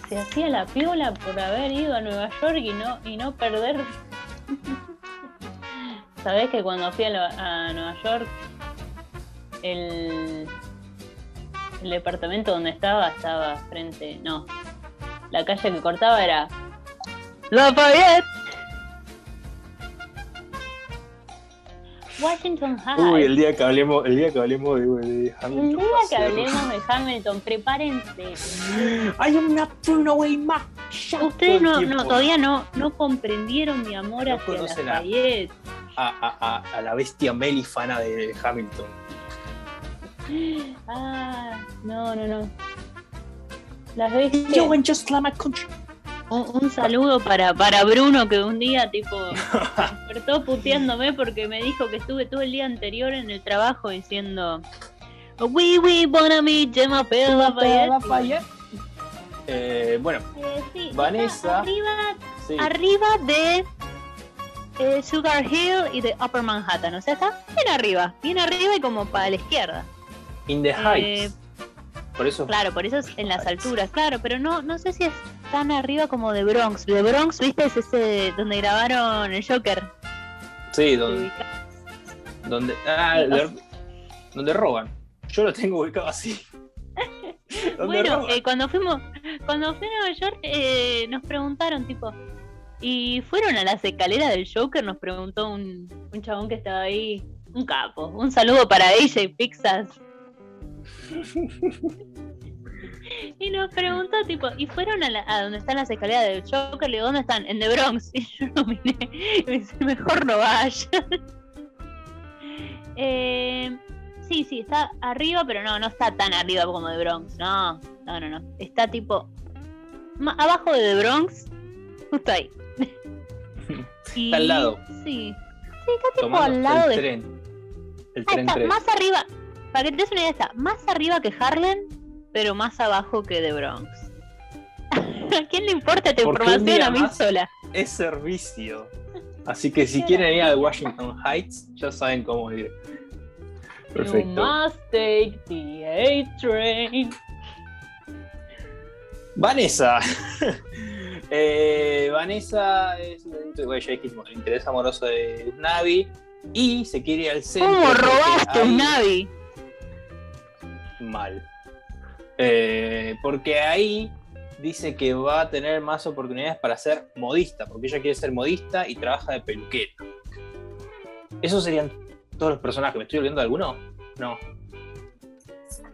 Se hacía la piola por haber ido a Nueva York y no, y no perder. Sabés que cuando fui a, a Nueva York, el, el departamento donde estaba estaba frente, no, la calle que cortaba era Lafayette. Washington High. Uy, el día que hablemos, el día que hablemos de, de El Hamilton. día que hablemos de Hamilton, prepárense. I am not thrown away my shot Ustedes no, no, todavía no, no comprendieron mi amor No hacia conocen a- Lafayette. a, a- a- a la bestia melifana de Hamilton. Ah, no, no, no. Las bestias. and just country. Un, un saludo para, para Bruno que un día tipo despertó puteándome porque me dijo que estuve todo el día anterior en el trabajo diciendo We we wanna meet Gemma Pell Lafayette". Eh, bueno, Eh, sí, Vanessa. arriba, sí. arriba de eh, Sugar Hill y de Upper Manhattan. O sea, está bien arriba, bien arriba y como para la izquierda. In the Heights. Por eso. Eh, Claro, por eso es en las Heights. alturas, claro, pero no, no sé si es tan arriba como de Bronx. De Bronx, ¿viste? Es ese donde grabaron el Joker. Sí, ¿Te donde, donde, ah, de- donde roban. Yo lo tengo ubicado así. Bueno, eh, cuando fuimos, cuando fui a Nueva York, eh, nos preguntaron, tipo, ¿y fueron a las escaleras del Joker? Nos preguntó un, un chabón que estaba ahí, un capo. Un saludo para AJ Pixas. Y nos preguntó, tipo, ¿y fueron a, la, a donde están las escaleras del Joker? Le digo, ¿dónde están? En The Bronx. Y yo no miré. Y me dice, mejor no vaya. eh, sí, sí, está arriba, pero no, no está tan arriba como The Bronx. No, no, no, no. Está tipo abajo de The Bronx, justo ahí. Y- Está al lado. Sí. Sí, está tipo Tomando al lado el de tren. El Ah, tren está 3. más arriba, para que te des una idea, está más arriba que Harlem, pero más abajo que The Bronx. ¿A quién le importa esta Porque información a mí sola? Es servicio. Así que si quieren ir a Washington Heights, ya saben cómo ir. You Perfecto. must take the A train. Vanessa. Eh, Vanessa es bueno, ya dijimos, el interés amoroso de Navi y se quiere ir al centro. ¿Cómo robaste un Navi? Mal. Eh, porque ahí dice que va a tener más oportunidades para ser modista, porque ella quiere ser modista y trabaja de peluquera. ¿Esos serían todos los personajes? ¿Me estoy olvidando de alguno? No.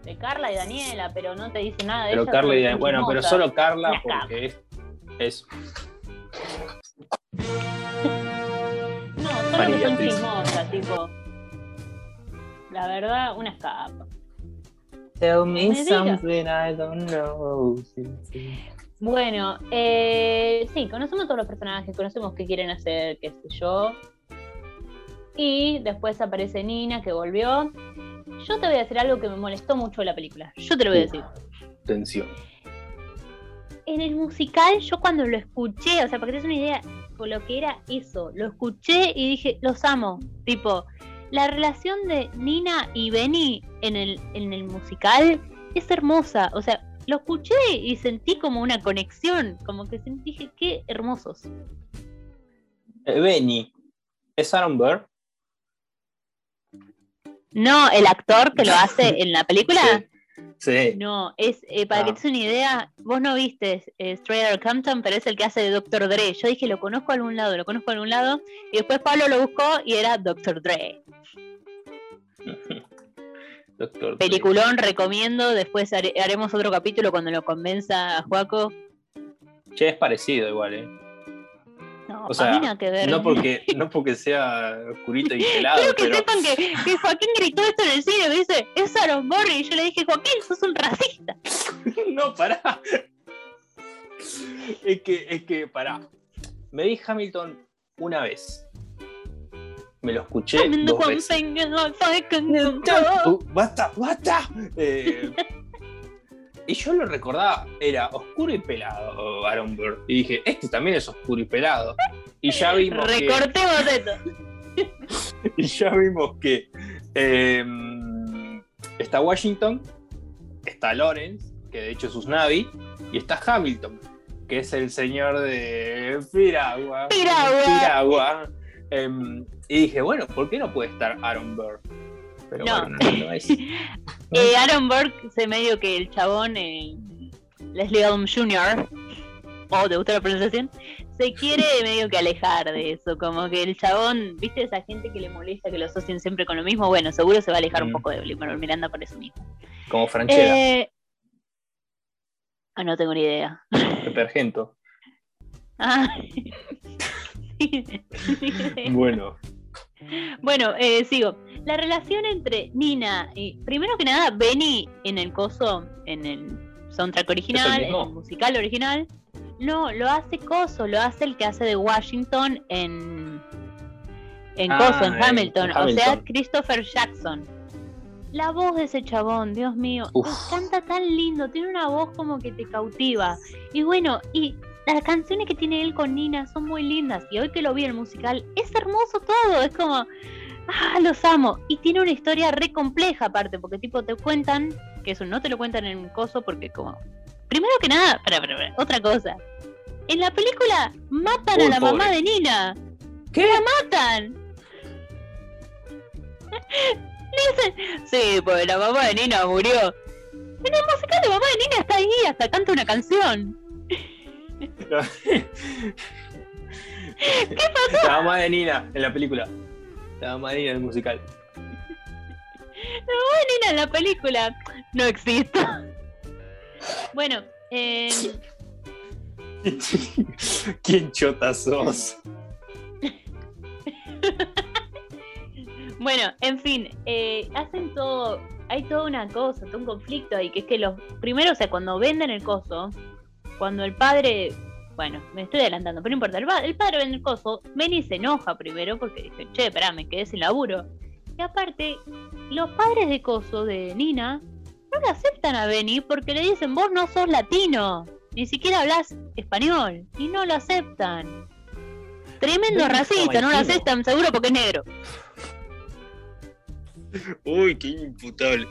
De Carla y Daniela, pero no te dice nada de Pero ellas, Carla y son Dan- Bueno, pero solo Carla porque es. es No, solo María que son Beatriz. chismosas, tipo. La verdad, una escapa. Tell me diga. something I don't know. Bueno, eh, sí, conocemos todos los personajes, conocemos qué quieren hacer, qué sé yo. Y después aparece Nina, que volvió. Yo te voy a decir algo que me molestó mucho de la película. Yo te lo voy a decir. Tensión. En el musical, yo cuando lo escuché, o sea, para que te des una idea por lo que era eso, lo escuché y dije, los amo. Tipo, la relación de Nina y Benny en el, en el musical es hermosa. O sea, lo escuché y sentí como una conexión, como que sentí, dije, qué hermosos. Eh, Benny. ¿Es Aaron Burr? No, el actor que lo hace en la película. Sí. Sí. No, es eh, para que Ah. te des una idea, vos no viste eh, Outta Compton, pero es el que hace de Dr. Dre. Yo dije, lo conozco a algún lado, lo conozco a algún lado, y después Pablo lo buscó y era Dr. Dre. Doctor. Peliculón, recomiendo, después hare- haremos otro capítulo cuando lo convenza a Juaco. Che, es parecido igual, ¿eh? No, O sea, nada que ver. no porque, no porque sea oscurito y pelado, Quiero que pero. sepan que, que Joaquín gritó esto en el cine, me dice, es Aaron Burr, y yo le dije, Joaquín, sos un racista. no, pará. Es que, es que, pará. Me di Hamilton una vez. Me lo escuché dos veces. ¡Basta! ¡Basta! Eh, y yo lo recordaba, era oscuro y pelado Aaron Burr. Y dije, este también es oscuro y pelado. Y ya vimos que, Recortemos esto. y ya vimos que eh, está Washington, está Lawrence, que de hecho es Usnavi, y está Hamilton, que es el señor de Piragua. Piragua. Piragua. Em, y dije, bueno, ¿por qué no puede estar Aaron Burr? Pero No. bueno, no, no es. Eh, Aaron Burke se medio que el chabón, eh, Leslie Odom Jr., o te gusta la pronunciación, se quiere medio que alejar de eso, como que el chabón, viste esa gente que le molesta que lo asocien siempre con lo mismo, bueno, seguro se va a alejar un Mm. poco de Manuel Miranda por eso mismo. Como Franchella, Eh, ah, no tengo ni idea. Pepe Argento. Ah, sí, sí, sí. Bueno, Bueno, eh, sigo. La relación entre Nina y. Primero que nada, Benny en el coso, en el soundtrack original, en el musical original. No, lo hace coso, lo hace el que hace de Washington en. En Ah, coso, en Hamilton. O sea. Christopher Jackson. La voz de ese chabón, Dios mío, Uf. canta tan lindo, tiene una voz como que te cautiva. Y bueno, y las canciones que tiene él con Nina son muy lindas. Y hoy que lo vi en el musical, es hermoso todo. Es como, ah, los amo. Y tiene una historia re compleja aparte, porque tipo te cuentan, que eso no te lo cuentan en un coso, porque como, primero que nada, para, para, para, otra cosa. En la película matan Uy, a la pobre. mamá de Nina. ¿Qué? ¡La matan! Sí, pues la mamá de Nina murió. En el musical la mamá de Nina está ahí, hasta canta una canción. ¿Qué pasó? La mamá de Nina en la película. La mamá de Nina en el musical. Nina en la película no existe. Bueno, eh, ¿Quién chota sos? bueno, en fin, eh, hacen todo, hay toda una cosa, todo un conflicto ahí, que es que los, primero, o sea, cuando venden el coso, cuando el padre, bueno, me estoy adelantando, pero no importa, el, pa- el padre vende el coso, Benny se enoja primero porque dice, che, pará, me quedé sin laburo. Y aparte, los padres de coso de Nina no le aceptan a Benny porque le dicen, vos no sos latino, ni siquiera hablas español, y no lo aceptan. Tremendo Benny racista, no lo aceptan, seguro porque es negro. Uy, qué imputable.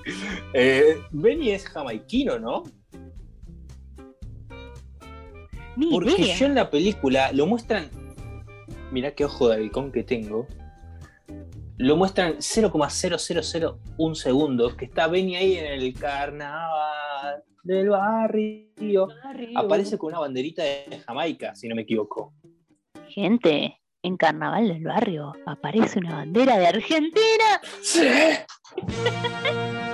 Eh, Benny es jamaiquino, ¿no? Porque idea. yo en la película lo muestran. Mirá qué ojo de halcón que tengo. Lo muestran 0,0001 segundos. Que está Benny ahí en el carnaval del barrio. Aparece con una banderita de Jamaica, si no me equivoco. Gente, en Carnaval del Barrio aparece una bandera de Argentina. ¡Sí!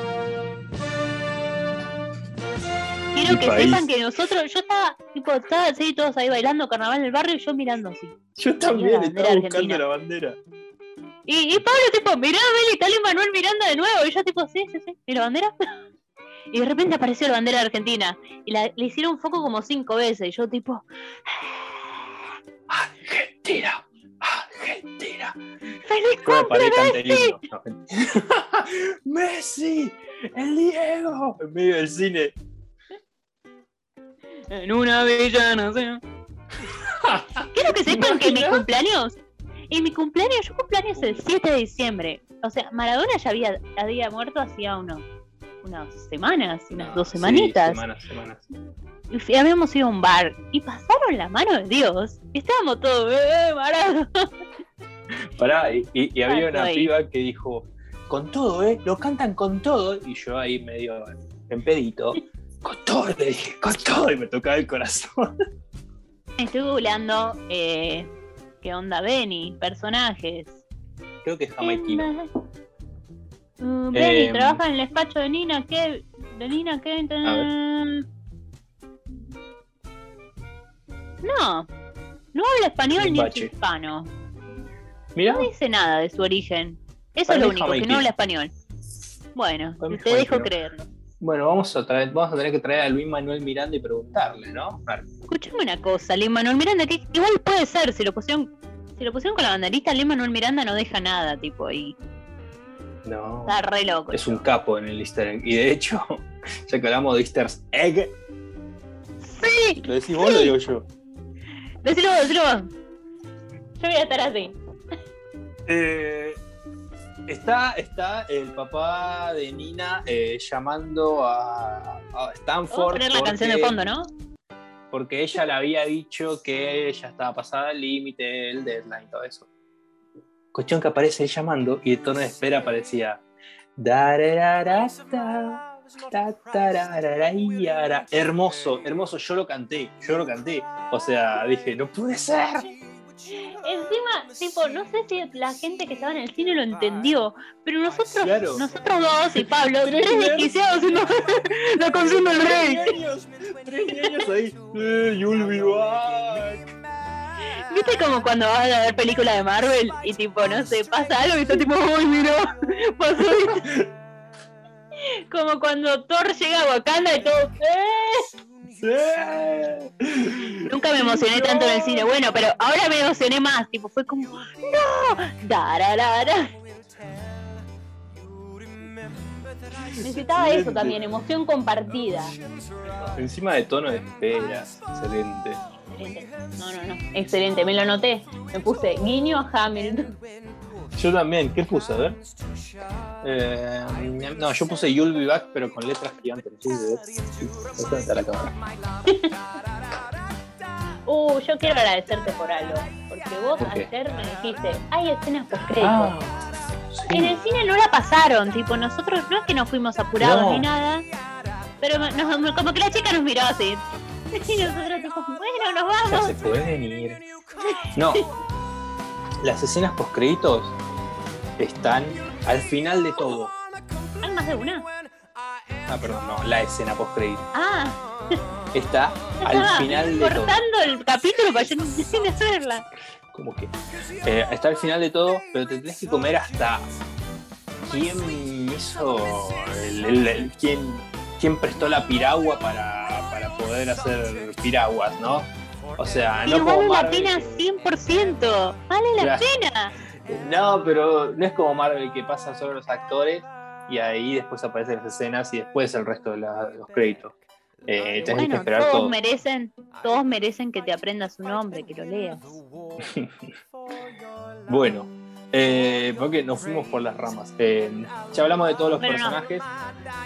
Quiero que país. sepan que nosotros, yo estaba, tipo, estaba así, todos ahí bailando Carnaval del Barrio y yo mirando así. Yo también estaba buscando argentina. la bandera. Y, y Pablo, tipo, mirá, Beli, está Manuel Miranda de nuevo. Y yo, tipo, sí, sí, sí, ¿y la bandera? Y de repente apareció la bandera de Argentina. Y la, le hicieron foco como cinco veces. Y yo, tipo, Argentina, Argentina. ¡Feliz ¿Cómo cumple, el Messi! No. ¡Messi! ¡El Diego! En medio del cine. En una bella nación. Quiero que sepan que mi cumpleaños, en mi cumpleaños, yo cumpleaños el 7 de diciembre. O sea, Maradona ya había, había muerto hacía unos, unas semanas, unas dos Sí, semanitas. semanas, semanas. Y habíamos ido a un bar y pasaron la mano de Dios. Y estábamos todos, ¡eh, Maradona! Pará, y, y- y había una Ahí. piba que dijo, con todo, ¿eh? Lo cantan con todo. Y yo ahí medio en pedito, con todo, le dije, con todo. Y me tocaba el corazón. Estoy googleando eh, qué onda Benny, personajes. Creo que es jamaiquino. Uh, Benny Em. trabaja en el despacho de Nina, ¿qué? De Nina, ¿qué? No, no habla español ni es hispano. Mira, No dice nada de su origen. Eso Para es lo único, que no habla español. Bueno, Para te dejo jamaiquino. creerlo. Bueno, vamos a, traer, vamos a tener que traer a Luis Manuel Miranda y preguntarle, ¿no? Escuchame una cosa, Lin Manuel Miranda, que igual puede ser, si lo pusieron, si lo pusieron con la banderita, Lin Manuel Miranda no deja nada, tipo ahí. No. Está re loco. Es un capo en el easter egg. Y de hecho, ya que hablamos de easter egg, Sí, ¿lo decís vos o lo digo yo? decilo vos, decilo vos. Yo voy a estar así. Eh, está, está el papá de Nina eh, llamando a, a Vamos a Stanford. poner la canción de porque- fondo, ¿no? Porque ella le había dicho que ella estaba pasada el límite, el deadline, todo eso. Cuestión que aparece él llamando y el tono de espera aparecía. "Darararata, Ta, tarararayara. Hermoso, hermoso, yo lo canté, yo lo canté. O sea, dije, no puede ser. Encima, tipo, no sé si la gente que estaba en el cine lo entendió, pero nosotros, Claro. nosotros dos y Pablo, Tres tres desquiciados haciendo la canción del rey. años, tres años ahí. Eh, you'll be back. ¿Viste como cuando vas a ver películas de Marvel y tipo, no sé, pasa algo y está tipo, uy, mira, pasó esto"? Como cuando Thor llega a Wakanda y todo, "Eh". Nunca me emocioné tanto en el cine, bueno, pero ahora me emocioné más, tipo, fue como, no, dararara. Necesitaba eso también, emoción compartida. Encima de tono de espera. Excelente. Excelente. No, no, no. Excelente, me lo anoté. Me puse guiño a Hamilton. Yo también, ¿qué puse? A ver. Eh, no, yo puse You'll Be Back, pero con letras gigantes. Sí, sí. ¿Dónde está la cámara? Uh, yo quiero agradecerte por algo. Porque vos ¿Por qué? ayer me dijiste, hay escenas post Ah, En sí. el cine no la pasaron, tipo, nosotros no es que nos fuimos apurados No. ni nada, pero nos- como que la chica nos miró así. Y nosotros tipo, bueno, nos Ya vamos. se pueden ir. No. Las escenas post créditos están al final de todo. ¿Hay más de una? Ah, perdón, no, la escena post crédito. Ah, Está al final de todo. cortando el capítulo para yo no sin hacerla. como que eh, está al final de todo, pero te tenés que comer hasta quién hizo el, el- el- quién, quién prestó la piragua para, para poder hacer piraguas, ¿no? O sea, Y no como vale la pena que- 100%. Vale la pena. No, pero no es como Marvel que pasa sobre los actores y ahí después aparecen las escenas y después el resto de la- los créditos. Eh, tenés que esperar todos todo. merecen, todos merecen que te aprendas su nombre, que lo leas. Bueno, eh, porque nos fuimos por las ramas. Eh, ya hablamos de todos los no. personajes.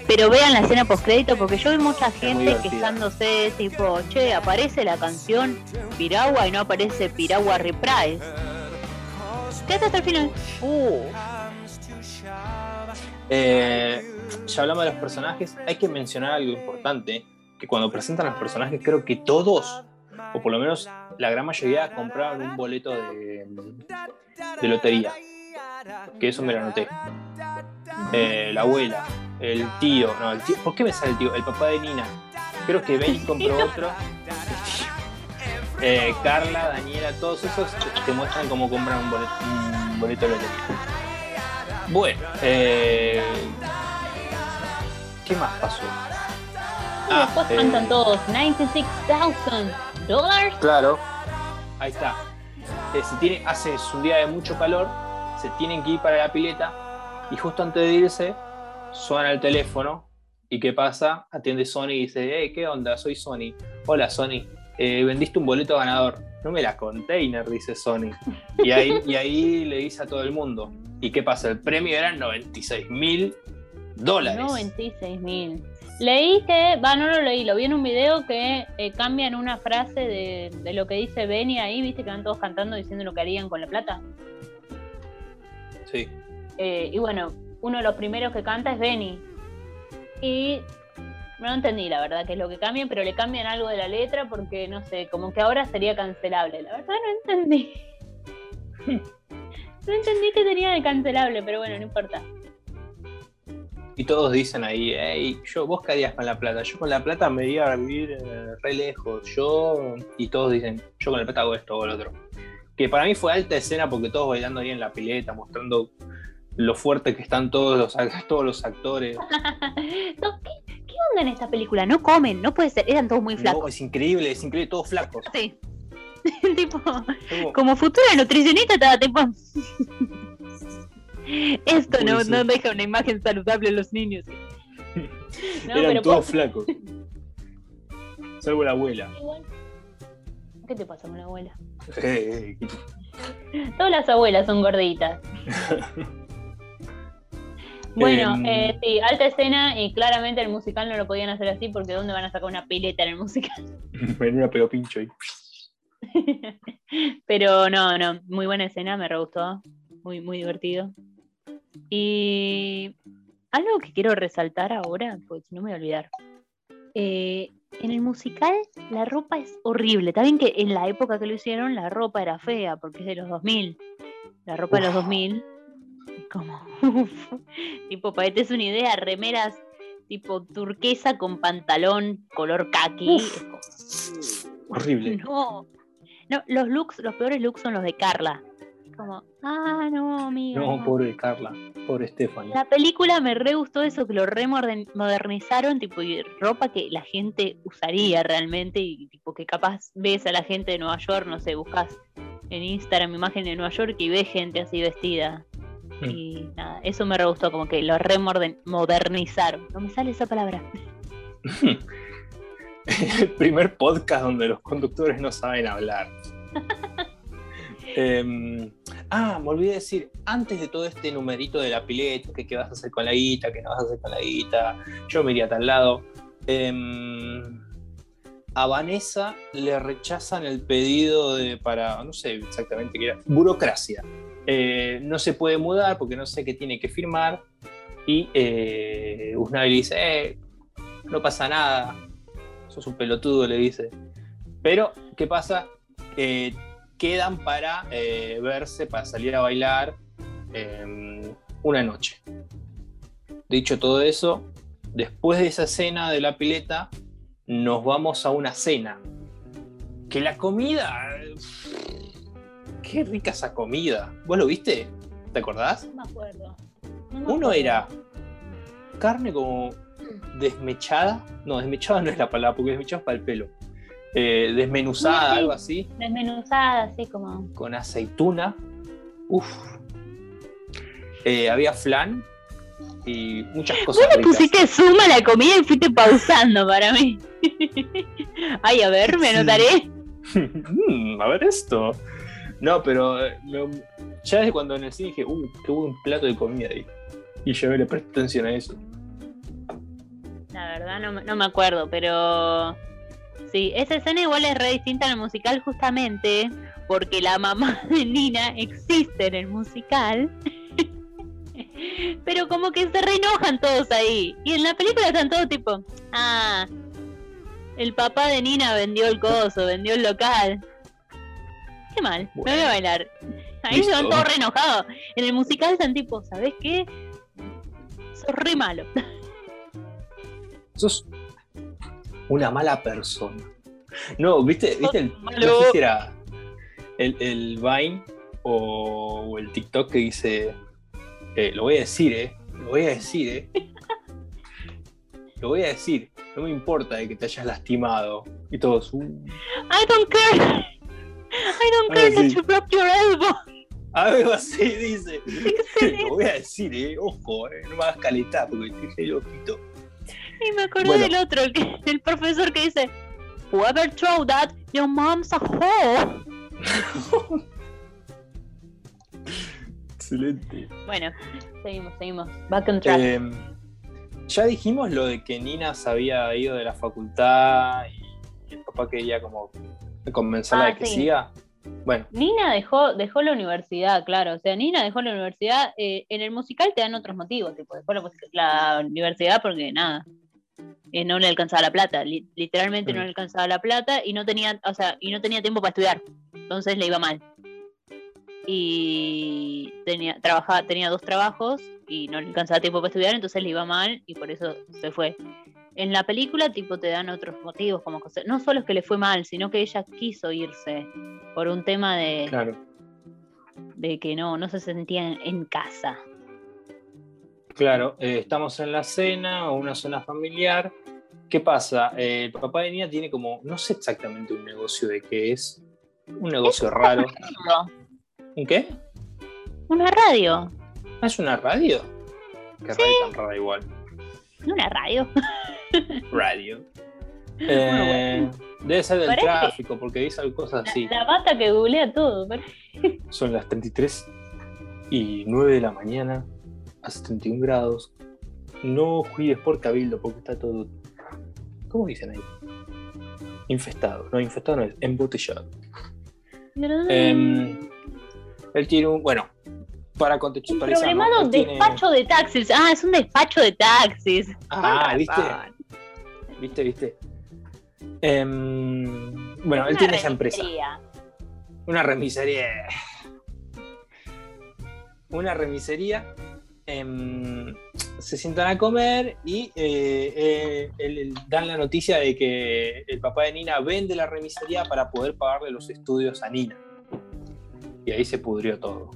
Pero vean la escena postcrédito porque yo vi mucha gente quejándose, tipo, che, aparece la canción Piragua y no aparece Piragua Reprise. Quédate hasta el final. Uh, Eh, ya hablamos de los personajes. Hay que mencionar algo importante, que cuando presentan a los personajes creo que todos, o por lo menos la gran mayoría, compraron un boleto de, de lotería. Que eso me lo anoté. Eh, la abuela, el tío, no, el tío, ¿por qué me sale el tío? El papá de Nina. Creo que Benny compró otro. Eh, Carla, Daniela, todos esos te muestran cómo compran un boleto, un boleto de lotería. Bueno, eh, ¿qué más pasó? y después eh, cantan todos 96,000 dólares. Claro, ahí está. Eh, si tiene, hace un día de mucho calor, se tienen que ir para la pileta y justo antes de irse suena el teléfono y ¿qué pasa? Atiende Sony y dice, hey, ¿qué onda? Soy Sony. Hola Sony, eh, vendiste un boleto ganador. No me la container, dice Sony. Y ahí, y ahí le dice a todo el mundo. ¿Y qué pasa? El premio eran 96 mil dólares. 96 mil. Leí que, va, no lo leí, lo vi en un video que eh, cambian una frase de, de lo que dice Benny ahí, viste que van todos cantando diciendo lo que harían con la plata. Sí. Eh, y bueno, uno de los primeros que canta es Benny. Y no entendí la verdad qué es lo que cambian, pero le cambian algo de la letra porque no sé, como que ahora sería cancelable. La verdad no entendí. No entendí que tenía de cancelable, pero bueno, no importa. Y todos dicen ahí, hey, yo, vos qué harías con la plata. Yo con la plata me iría a vivir eh, re lejos. Yo, y todos dicen, yo con la plata hago esto o lo otro. Que para mí fue alta escena porque todos bailando ahí en la pileta, mostrando lo fuerte que están todos los, todos los actores. ¿Qué, qué onda en esta película? No comen, no puede ser, eran todos muy No, flacos. es increíble, es increíble, todos flacos. Sí. tipo, Como- como futura nutricionista estaba tipo. Esto no, no deja una imagen saludable en los niños. No, eran pero todos flacos. Salvo la abuela. ¿Qué te pasa con la abuela? Eh, Todas las abuelas son gorditas. Bueno, Em. eh, sí, alta escena y claramente el musical no lo podían hacer así porque ¿dónde van a sacar una pileta en el musical? en una pegó pincho ahí. Pero no, no, muy buena escena, me re gustó. Muy, muy divertido. Y algo que quiero resaltar ahora, pues no me voy a olvidar. Eh, en el musical la ropa es horrible. Está bien que en la época que lo hicieron la ropa era fea, porque es de los 2000. La ropa de los 2000, como, tipo, para que te des una idea, remeras tipo turquesa con pantalón color kaki. Es como- Horrible. no, no, los looks, los peores looks son los de Carla. Como, ah, no, amiga. No, no". pobre Carla, pobre Stephanie. La película me re gustó eso, que lo remodernizaron, tipo, y ropa que la gente usaría realmente, y tipo que capaz ves a la gente de Nueva York, no sé, buscas en Instagram imagen de Nueva York y ves gente así vestida. Mm. Y nada, eso me re gustó, como que lo remodernizaron. No me sale esa palabra. El primer podcast donde los conductores no saben hablar. Em, ah, me olvidé de decir, antes de todo este numerito de la pileta, que qué vas a hacer con la guita, que no vas a hacer con la guita, yo me iría a tal lado. em, a Vanessa le rechazan el pedido de para, no sé exactamente qué era, burocracia. Eh, no se puede mudar porque no sé qué tiene que firmar. Y eh, Usnavi le dice, "Eh, no pasa nada, sos un pelotudo, le dice. Pero, ¿qué pasa? Quedan para eh, verse, para salir a bailar eh, una noche. Dicho todo eso, después de esa escena de la pileta, nos vamos a una cena. Que la comida. Qué rica esa comida. ¿Vos lo viste? ¿Te acordás? No me acuerdo. Uno era carne como desmechada. No, desmechada no es la palabra, porque desmechada es para el pelo. Eh, desmenuzada, Sí, sí. algo así, Desmenuzada, así como. con aceituna. Uf. Eh, había flan y muchas cosas Vos le pusiste suma a la comida y fuiste pausando para mí. Ay, a ver, me anotaré. Mm, a ver esto. No, pero eh, me- ya desde cuando cine dije, uh, qué buen plato de comida ahí. Y yo le presté atención a eso. La verdad no, no me acuerdo, pero sí, esa escena igual es re distinta al musical justamente porque la mamá de Nina existe en el musical. Pero como que se reenojan todos ahí. Y en la película están todos tipo, ah, el papá de Nina vendió el coso, vendió el local. Qué mal, me voy Bueno. a bailar. Ahí Listo. todos re enojados. En el musical están tipo, ¿sabes qué? Sos re malo. Sos una mala persona. No, ¿viste? ¿Viste el, no sé si era el, el Vine o, o el TikTok que dice, eh, lo voy a decir, ¿eh? Lo voy a decir, ¿eh? Lo voy a decir. No me importa de que te hayas lastimado. Y todos, uh, I don't care. I don't care that you broke your elbow. algo así dice. Lo voy a decir, ¿eh? Ojo, ¿eh? No me hagas calentar porque estoy re loquito. Y me Bueno. del otro, el, que- el profesor que dice, Whoever throw that, your mom's a whore. Excelente. Bueno, seguimos, seguimos. Back on track. Eh, ya dijimos lo de que Nina se había ido de la facultad y, el papá quería como convencerla Ah, de que sí. siga. Bueno, Nina dejó, dejó la universidad, claro. O sea, Nina dejó la universidad. eh, en el musical te dan otros motivos, tipo, dejó la universidad porque nada. Eh, no le alcanzaba la plata, li- literalmente no le alcanzaba la plata y no tenía, o sea, y no tenía tiempo para estudiar. Entonces le iba mal. Y tenía, trabajaba, tenía dos trabajos y no le alcanzaba tiempo para estudiar, entonces le iba mal y por eso se fue. En la película, tipo, te dan otros motivos, como no solo es que le fue mal, sino que ella quiso irse por un tema de, claro. de que no, no se sentía en, en casa. Claro, eh, estamos en la cena o una zona familiar. ¿Qué pasa? Eh, el papá de Nina tiene como, no sé exactamente un negocio de qué es. Un negocio raro. ¿Un qué? Una radio, Ah, ¿Es una radio? Qué radio tan rara igual. una radio. Radio. Eh, debe ser del Parece- tráfico, porque dice cosas así. La, bata que googlea todo. Son las 33 y 9 de la mañana, a 71 grados. No cuides por cabildo porque está todo. ¿Cómo dicen ahí? Infestado. No, infestado no es, embotellado. Em, él tiene un. Bueno, para contextualizar. ¿no? problemado tiene- despacho de taxis. Ah, es un despacho de taxis. Ah, ¿viste? ¿Viste, viste? Em, bueno, él tiene esa empresa. Una remisería. Una remisería. Em, se sientan a comer y eh, eh, dan la noticia de que el papá de Nina vende la remisería para poder pagarle los estudios a Nina. Y ahí se pudrió todo.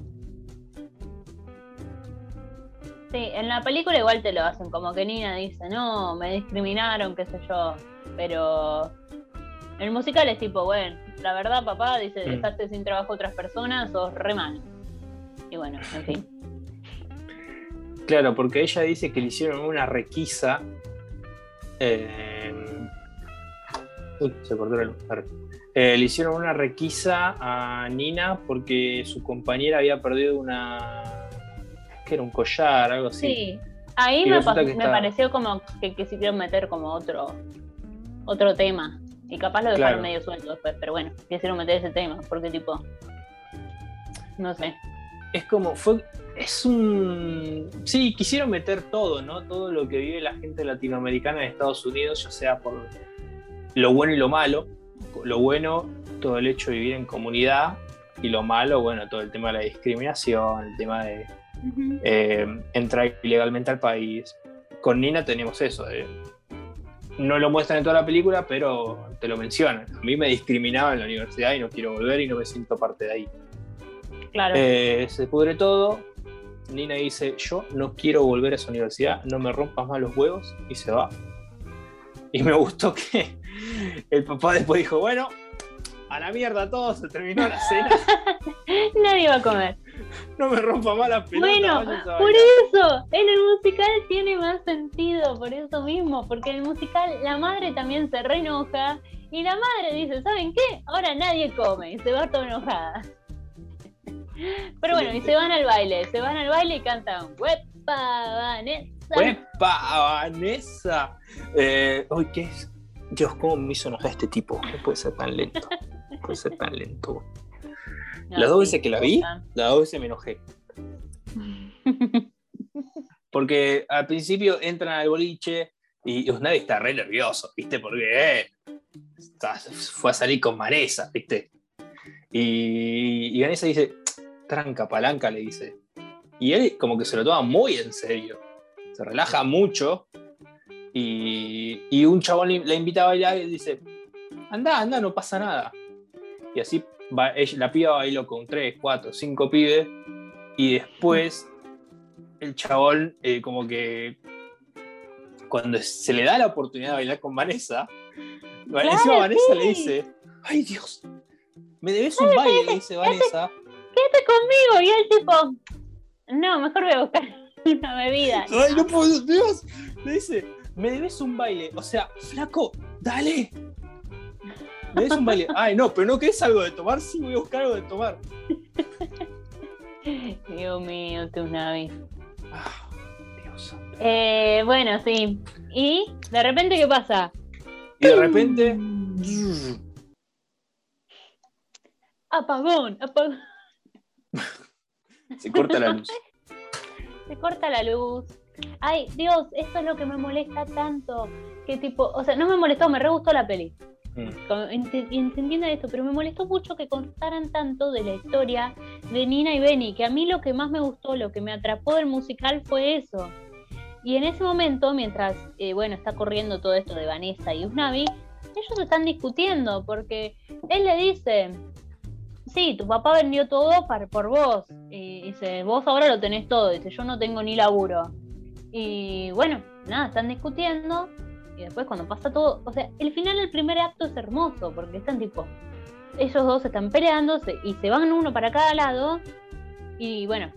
Sí, en la película igual te lo hacen, como que Nina dice, no, me discriminaron, qué sé yo. Pero el musical es tipo, bueno, la verdad, papá, dice, Mm. dejaste sin trabajo a otras personas, sos re mal. Y bueno, en fin. Claro, porque ella dice que le hicieron una requisa. eh, Uy, se cortó. Arre. Eh, le hicieron una requisa a Nina porque su compañera había perdido una. que era un collar, algo así. Sí, ahí me, que está- pareció como que quisieron meter como otro otro tema. Y capaz lo dejaron Claro. medio suelto después, pero bueno, quisieron meter ese tema, porque tipo, no sé. Es como. fue Es un. Sí, quisieron meter todo, ¿no? Todo lo que vive la gente latinoamericana en Estados Unidos, ya sea por lo bueno y lo malo. Lo bueno, todo el hecho de vivir en comunidad. Y lo malo, bueno, todo el tema de la discriminación, el tema de eh, entrar ilegalmente al país. Con Nina tenemos eso. no lo muestran en toda la película, pero te lo mencionan. A mí me discriminaba en la universidad y no quiero volver y no me siento parte de ahí. Claro. Eh, se pudre todo. Nina dice, yo no quiero volver a esa universidad, no me rompas más los huevos y se va. Y me gustó que el papá después dijo, bueno, a la mierda todo, se terminó la cena, Nadie va a comer. no me rompa más las pelotas. Bueno, por bailar". eso, en el musical tiene más sentido, por eso mismo, porque en el musical la madre también se reenoja y la madre dice, ¿saben qué? Ahora nadie come y se va toda enojada. Pero bueno, y se van al baile, se van al baile y cantan ¡Huepa, Vanessa! ¡Huepa, Vanessa! Eh, ¿qué es? Dios, ¿cómo me hizo enojar este tipo? No puede ser tan lento. No puede ser tan lento. No, Las dos sí, veces que la vi, las dos veces me enojé. Porque al principio entran al boliche y Usnavi está re nervioso, ¿viste? Porque eh, está- fue a salir con Vanessa, ¿viste? Y, y Vanessa dice, tranca, palanca, le dice. Y él como que se lo toma muy en serio. Se relaja mucho. Y, y un chabón le le invita a bailar y dice, anda, anda, no pasa nada. Y así va, ella- la piba bailó con 3, 4, 5 pibes. Y después el chabón eh, como que cuando se le da la oportunidad de bailar con Vanessa, Claro, encima Vanessa sí. le dice, ay Dios, me debes un baile, le dice Vanessa. Quédate conmigo y él tipo, no, mejor voy a buscar una bebida. Ay, no puedo, Dios. Le dice, me debes un baile. O sea, flaco, dale. Me debes un baile. Ay, no, pero no querés algo de tomar. Sí, voy a buscar algo de tomar. Dios mío, tus navis. Ah, Dios. Eh, bueno, sí. Y de repente, ¿qué pasa? Y de repente, Apagón, apagón. Se corta la luz. Se corta la luz. Ay, Dios, esto es lo que me molesta tanto. Que tipo, o sea, no me molestó, me re gustó la peli. Mm. Con- ent- Entiendan esto, pero me molestó mucho que contaran tanto de la historia de Nina y Benny, que a mí lo que más me gustó, lo que me atrapó del musical fue eso. Y en ese momento, mientras, eh, bueno, está corriendo todo esto de Vanessa y Usnavi, ellos están discutiendo, porque él le dice, sí, tu papá vendió todo par- por vos, y dice, vos ahora lo tenés todo, dice, yo no tengo ni laburo. Y bueno, nada, están discutiendo, y después cuando pasa todo, o sea, el final del primer acto es hermoso, porque están tipo, ellos dos están peleando se- y se van uno para cada lado, y bueno,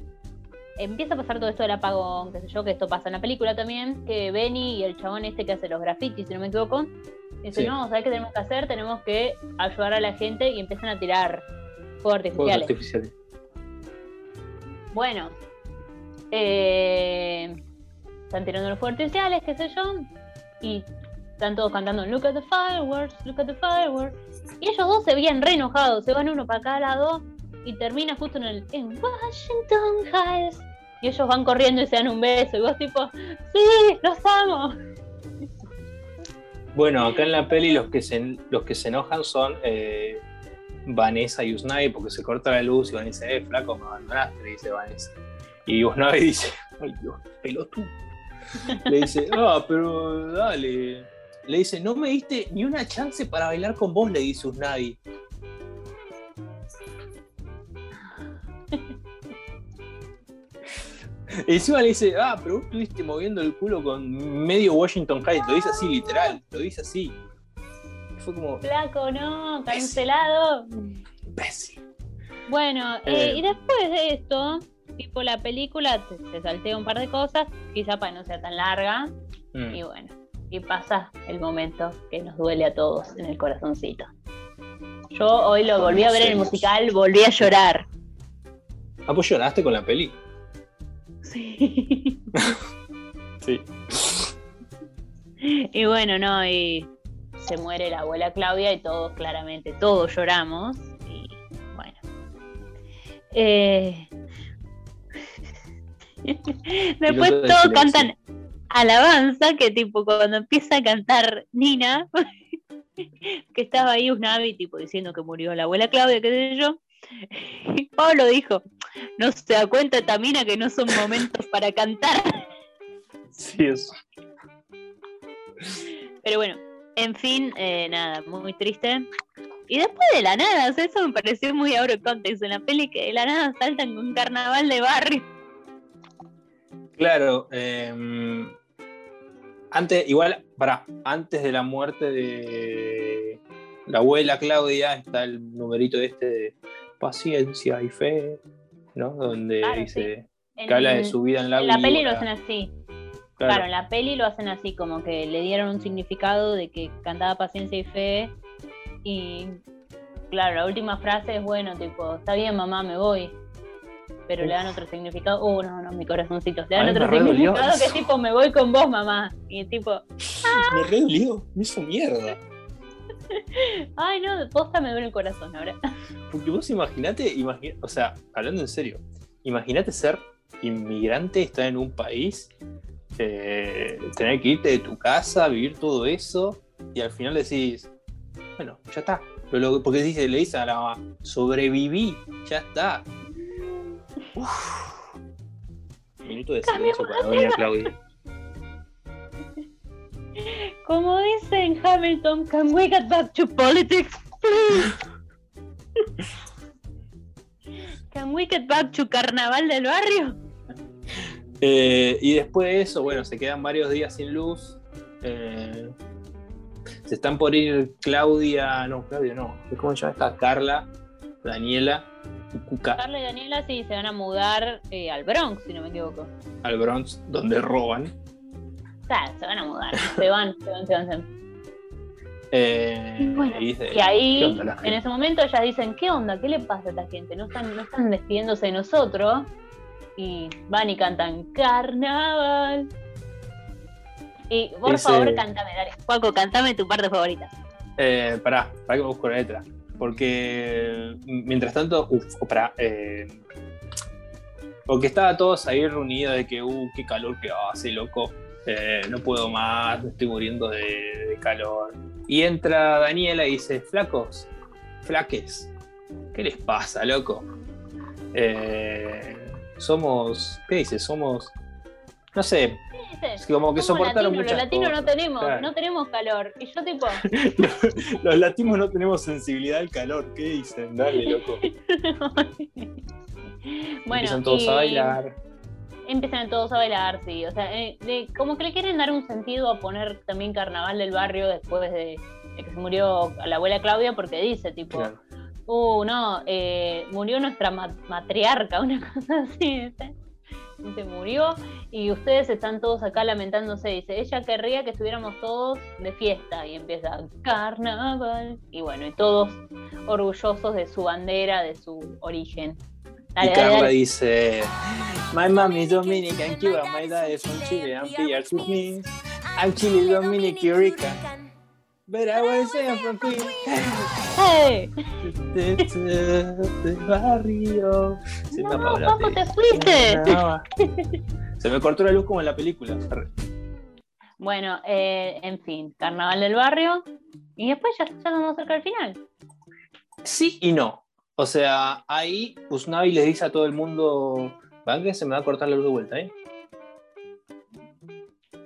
empieza a pasar todo esto del apagón, qué sé yo, que esto pasa en la película también, que Benny y el chabón este que hace los grafitis, si no me equivoco, dicen, Sí. no, ¿sabes qué tenemos que hacer? Tenemos que ayudar a la gente y empiezan a tirar fuegos Fuegos artificiales. artificiales. Bueno, eh, están tirando los fuegos artificiales, qué sé yo, y están todos cantando Look at the fireworks, look at the fireworks. Y ellos dos se veían re enojados, se van uno para cada lado. y termina justo en el en Washington Heights. Y ellos van corriendo y se dan un beso. Y vos tipo, sí, los amo. Bueno, acá en la peli los que se, los que se enojan son eh, Vanessa y Usnavi porque se corta la luz y Vanessa eh, flaco, me abandonaste, le dice Vanessa. Y Usnavi dice, ay Dios, pelotudo. Le dice, ah, pero dale. Le dice, no me diste ni una chance para bailar con vos, le dice Usnavi. Y encima le dice, ah, pero vos estuviste moviendo el culo con medio Washington Heights. Lo dice así, literal, lo dice así. Fue como, Flaco, no, cancelado. imbécil. Bueno, Eh. eh, y después de esto, tipo la película, te, te saltea un par de cosas, quizá para no sea tan larga, Mm. y bueno, y pasa el momento que nos duele a todos en el corazoncito. Yo hoy lo volví a ver en el musical, volví a llorar. Ah, pues lloraste con la peli. Sí. Sí. Y bueno, no, y se muere la abuela Claudia y todos, claramente, todos lloramos. Y bueno. Eh, Después de todos cantan alabanza, que tipo cuando empieza a cantar Nina, que estaba ahí Usnavi, tipo diciendo que murió la abuela Claudia, qué sé yo. Y Pablo dijo, no se da cuenta Tamina que no son momentos para cantar. Sí, eso. Pero bueno, en fin, eh, nada, muy triste. Y después de la nada, o sea, eso me pareció muy out of context en la peli, que de la nada saltan con un carnaval de barrio. Claro. eh, antes, igual, para antes de la muerte de la abuela Claudia, está el numerito este de paciencia y fe, ¿no? Donde Claro, dice En, que habla de su vida en la en la peli lo hacen así. Claro. Claro, en la peli lo hacen así, como que le dieron un significado de que cantaba paciencia y fe. Y claro, la última frase es bueno, tipo, está bien mamá, me voy. Pero le dan otro significado. Uh, no, no, mi corazoncito. Le dan Ay, otro significado que es tipo, me voy con vos, mamá. Y tipo, Me re dolió, me hizo mierda. ay no, posta me duele el corazón ahora. Porque vos imaginate, imagi- o sea, hablando en serio, imagínate ser inmigrante, estar en un país, eh, tener que irte de tu casa, vivir todo eso, y al final decís, bueno, ya está. Pero lo- porque dice, le dice a la mamá, sobreviví, ya está. Uf. Minuto de silencio para doña Claudia. Como dice en Hamilton, can we get back to politics, please? Can we get back to carnaval del barrio? Eh, y después de eso, bueno, se quedan varios días sin luz. eh, se están por ir Claudia, no, Claudia no, ¿cómo se llama esta? Carla, Daniela Cuca Carla y Daniela sí se van a mudar eh, al Bronx, si no me equivoco. al Bronx, donde roban. O sea, se van a mudar, se van, se van, se van. Se van. Eh, Y bueno, y dice, Y ¿qué ahí, en ese momento, ellas dicen, ¿qué onda? ¿Qué le pasa a esta gente? No están, no están despidiéndose de nosotros. Y van y cantan Carnaval. Y por Ese- favor, cántame, dale. Juaco, cántame tu parte favorita. Eh, pará, pará que busco la letra. Porque mientras tanto, uff, pará. eh, porque estaba todos ahí reunidos de que, uh, qué calor que hace, loco. Eh, no puedo más, me estoy muriendo de, de calor. Y entra Daniela y dice, flacos, flaques, ¿qué les pasa, loco? Eh, somos, ¿qué dice? Somos, no sé, es que como que "Somos soportaron latinos, muchas Los latinos no cosas". tenemos, Claro. no tenemos calor. Y yo tipo, los, los latinos no tenemos sensibilidad al calor, ¿qué dicen? Dale, loco. bueno, Empiezan todos y a bailar. Empiezan todos a bailar, sí. O sea, eh, de- como que le quieren dar un sentido a poner también Carnaval del Barrio después de, de que se murió la abuela Claudia, porque dice, tipo, Claro. Uh, no, eh, murió nuestra ma- matriarca, una cosa así, ¿viste? Se murió y ustedes están todos acá lamentándose. Dice, ella querría que estuviéramos todos de fiesta y empieza carnaval. Y bueno, y todos orgullosos de su bandera, de su origen. Dale, y Carla dale. dice: My mom is Dominican, Cuba, my dad is from Chile, and PR with me. I'm Chile, Dominican, Rica. But I was there from Queen. ¡Hey! De barrio. Se me No, tele. te fuiste. Se me cortó la luz como en la película. Bueno, eh, en fin, carnaval del barrio. Y después ya, ya estamos cerca del final. Sí y no. O sea, ahí Usnavi les dice a todo el mundo. ¿Van que se me va a cortar la luz de vuelta, eh?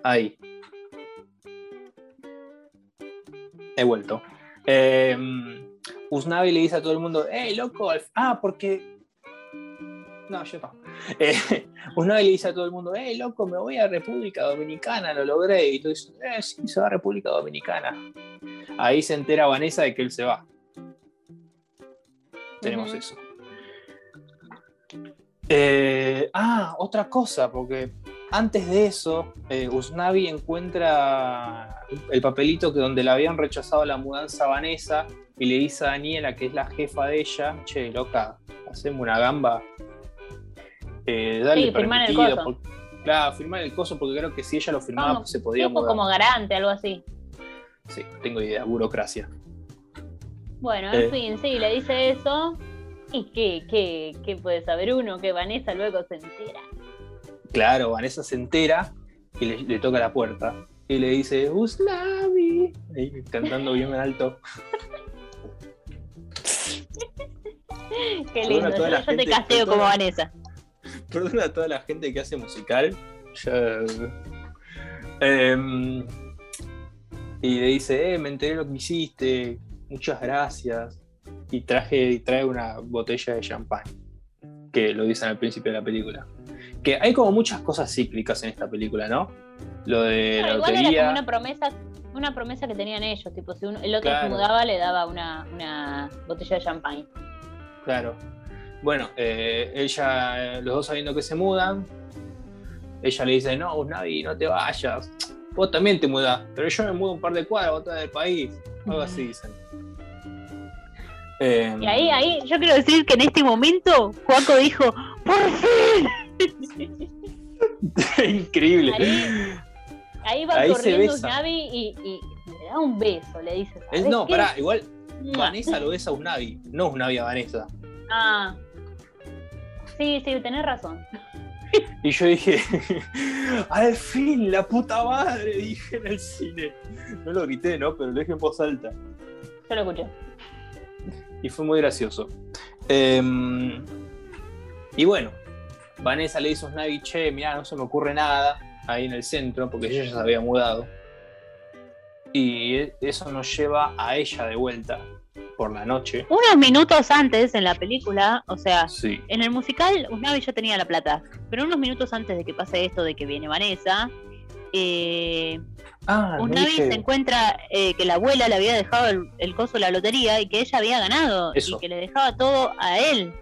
Ahí. He vuelto. Eh, Usnavi le dice a todo el mundo, ¡Ey, loco! Ah, porque. No, yo no. Eh, Usnavi le dice a todo el mundo, ¡Ey, loco! Me voy a República Dominicana, lo logré. Y todos dicen, ¡Eh, sí, se va a República Dominicana! Ahí se entera Vanessa de que él se va. Tenemos eso. Eh, ah, otra cosa, porque antes de eso, eh, Usnavi encuentra el papelito que donde le habían rechazado la mudanza a Vanessa y le dice a Daniela, que es la jefa de ella, che, loca, hacemos una gamba. Eh, dale Sí, firmar el coso. por- claro, firmar el coso, porque creo que si ella lo firmaba Como- pues se podía mudar. como garante, algo así. Sí, tengo idea, burocracia. Bueno, en Eh. fin, sí, le dice eso. ¿Y qué, qué, qué puede saber uno? Que Vanessa luego se entera. Claro, Vanessa se entera y le, le toca la puerta. Y le dice, Usnavi. Ahí cantando bien en alto. Qué lindo. Yo, toda la yo te gente, casteo como Vanessa. Perdona a toda la gente que hace musical. Em, y le dice, eh, me enteré lo que hiciste. Muchas gracias. Y traje, y trae una botella de champán. Que lo dicen al principio de la película. Que hay como muchas cosas cíclicas en esta película, ¿no? Lo de Bueno, la igual era como una promesa, una promesa que tenían ellos. Tipo, si uno- el otro Claro. se mudaba, le daba una, una botella de champagne. Claro. Bueno, eh, ella, los dos sabiendo que se mudan, ella le dice, no, Usnavi, no te vayas. Vos también te mudás, pero yo me mudo un par de cuadras, vos estás del país. Algo así dicen. Eh, Y ahí, ahí, yo quiero decir que en este momento, Juaco dijo, ¡Por fin! Increíble. Ahí- Ahí va Ahí corriendo besan. Navi y, y le da un beso, le dice. Es- "¿Sabes no, qué? pará, igual Mua". Vanessa lo besa a Usnavi, no Usnavi a Vanessa. Ah. Sí, sí, tenés razón. Y yo dije, al fin, la puta madre, dije en el cine. No lo grité, ¿no? Pero lo dije en voz alta. Yo lo escuché. y fue muy gracioso. Em, y bueno, Vanessa le dice a Snavi, che, mirá, no se me ocurre nada ahí en el centro, porque ella ya se había mudado. Y eso nos lleva a ella de vuelta por la noche. Unos minutos antes en la película, o sea, Sí. en el musical Usnavi ya tenía la plata, pero unos minutos antes de que pase esto de que viene Vanessa, eh, Ah, Usnavi se encuentra eh, que la abuela le había dejado el, el coso de la lotería y que ella había ganado Eso. y que le dejaba todo a él.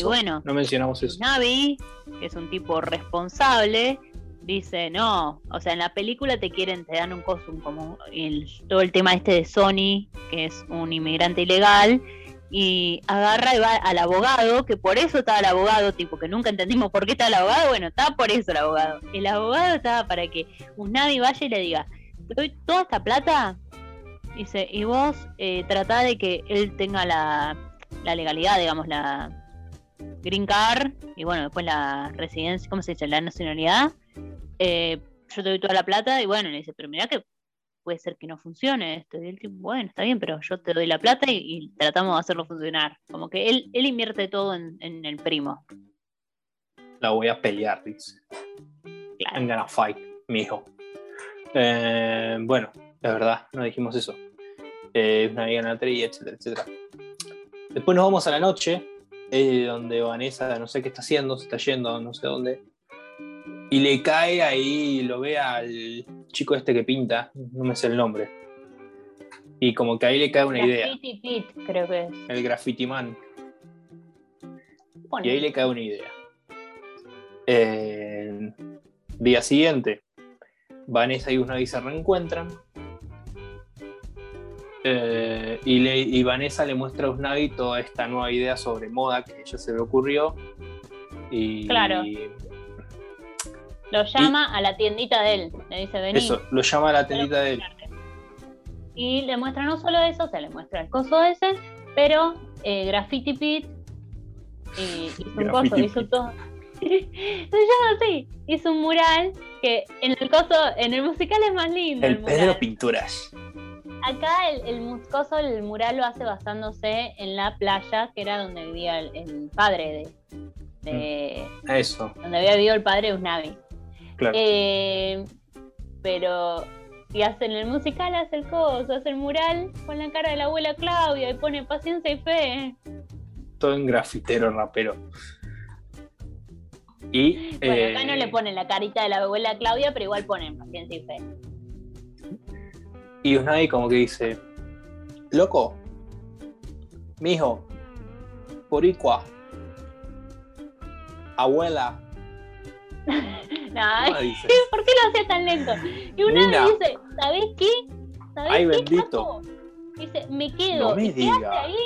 Y bueno, no mencionamos eso. Navi, que es un tipo responsable, dice, no, o sea, en la película te quieren, te dan un coso, un- como el, todo el tema este de Sony, que es un inmigrante ilegal, y agarra y va al abogado, que por eso estaba el abogado, tipo, que nunca entendimos por qué estaba el abogado, bueno, estaba por eso el abogado. El abogado estaba para que un Navi vaya y le diga, te doy toda esta plata, dice, y vos eh, tratá de que él tenga la, la legalidad, digamos, la, green card y bueno, después la residencia, ¿cómo se dice? La nacionalidad. Eh, yo te doy toda la plata y bueno, le dice, pero mirá que puede ser que no funcione esto. Y el tipo, bueno, está bien, pero yo te doy la plata y, y tratamos de hacerlo funcionar. Como que él, él invierte todo en, en el primo. La voy a pelear, dice. Claro. I'm gonna fight, mijo. Eh, bueno, la verdad, no dijimos eso. Eh, una amiga en la etcétera, etcétera. Después nos vamos a la noche, eh, donde Vanessa no sé qué está haciendo, se está yendo, no sé dónde. Y le cae ahí, lo ve al chico este que pinta, no me sé el nombre. Y como que ahí le cae una idea, creo que es. el graffiti man. Bueno, Y ahí le cae una idea. Eh, día siguiente, Vanessa y Usnavi se reencuentran. Eh, y, le- y Vanessa le muestra a Usnavi toda esta nueva idea sobre moda que a ella se le ocurrió. Y Claro. Lo llama a la tiendita de él. Le dice, vení. eso, lo llama a la tendita de él. Y le muestra no solo eso, se le muestra el coso ese, pero eh, Graffiti Pit y hizo un coso, hizo todo. Se llama así, hizo un mural que en el coso, en el musical es más lindo. El el mural. Pedro Pinturas. Acá el, el mus- coso, el mural lo hace basándose en la playa, que era donde vivía el, el padre de, de- Eso, donde había vivido el padre de Usnavi. claro. Eh, pero y hacen el musical, hace el coso, hace el mural con la cara de la abuela Claudia y pone paciencia y fe. Todo en grafitero rapero. Y. Bueno, acá no eh, le ponen la carita de la abuela Claudia, pero igual ponen paciencia y fe. Y Usnavi como que dice, loco, mijo, boricua, abuela. ¿Por qué lo hacía tan lento? Y una Nena. vez dice, ¿sabés qué? ¿Sabés Ay, qué, bendito. Dice, me quedo. No me ¿Y qué hace diga. ahí?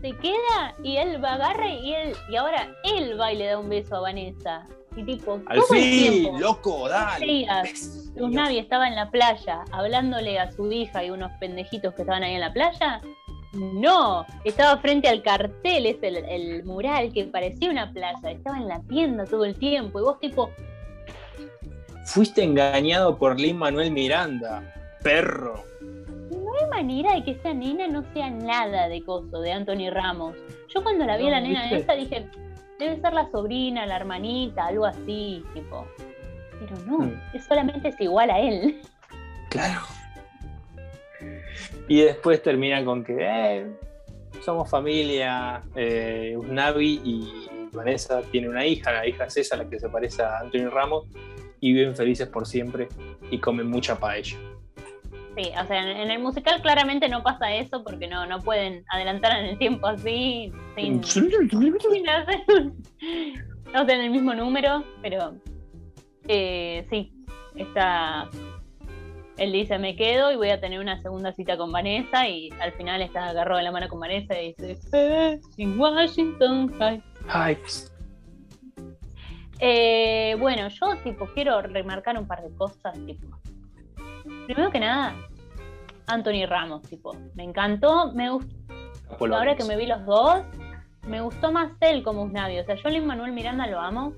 Se queda y él va, agarra y él, y ahora él va y le da un beso a Vanessa. Y tipo, Al todo fin, tiempo. loco, dale. días, Usnavi estaba en la playa hablándole a su hija y unos pendejitos que estaban ahí en la playa. No, estaba frente al cartel, es el, el mural que parecía una playa, estaba en la tienda todo el tiempo y vos tipo, Fuiste engañado por Lin Manuel Miranda, perro. no hay manera de que esa nena no sea nada de coso, de Anthony Ramos. Yo cuando la vi a la nena ¿viste? esa dije, debe ser la sobrina, la hermanita, algo así, tipo. Pero no, Mm. es solamente es igual a él. Claro. Y después termina con que eh, somos familia. Eh, Usnavi y Vanessa tienen una hija, la hija es esa, la que se parece a Anthony Ramos, y viven felices por siempre y comen mucha paella. Sí, o sea, en, en el musical claramente no pasa eso porque no, no pueden adelantar en el tiempo así, sin, sin hacer un- o sea, en el mismo número, pero eh, sí, está. Él dice, me quedo y voy a tener una segunda cita con Vanessa y al final está agarrado de la mano con Vanessa y dice, "Eh, en Washington High. Ay, Eh, bueno, yo tipo quiero remarcar un par de cosas, tipo. Primero que nada, Anthony Ramos, tipo, me encantó, me gustó, ahora que me vi los dos, me gustó más él como Usnavi, o sea, yo Lin Manuel Miranda lo amo,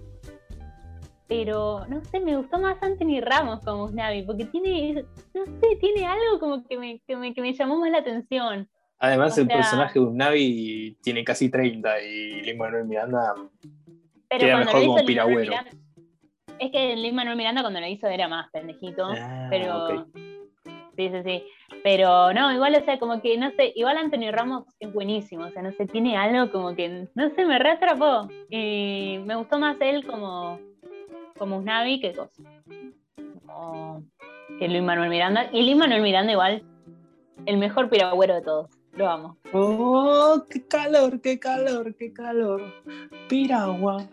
pero no sé, me gustó más Anthony Ramos como Usnavi, porque tiene, no sé, tiene algo como que me, que me, que me llamó más la atención. Además, o el sea- personaje de Usnavi tiene casi 30 y Lin Manuel Miranda. Pero Queda mejor como piragüero. Miranda, es que Lin Manuel Miranda cuando lo hizo era más pendejito. Ah, pero sí, sí, sí. Pero no, igual, o sea, como que, no sé, igual Antonio Ramos es buenísimo, o sea, no sé, tiene algo como que, no sé, me reatrapó. Y me gustó más él como, como Usnavi que cosa. Como que Luis Manuel Miranda. Y Luis Manuel Miranda igual, el mejor piragüero de todos. Lo amo. Oh, qué calor, qué calor, qué calor. Piragua,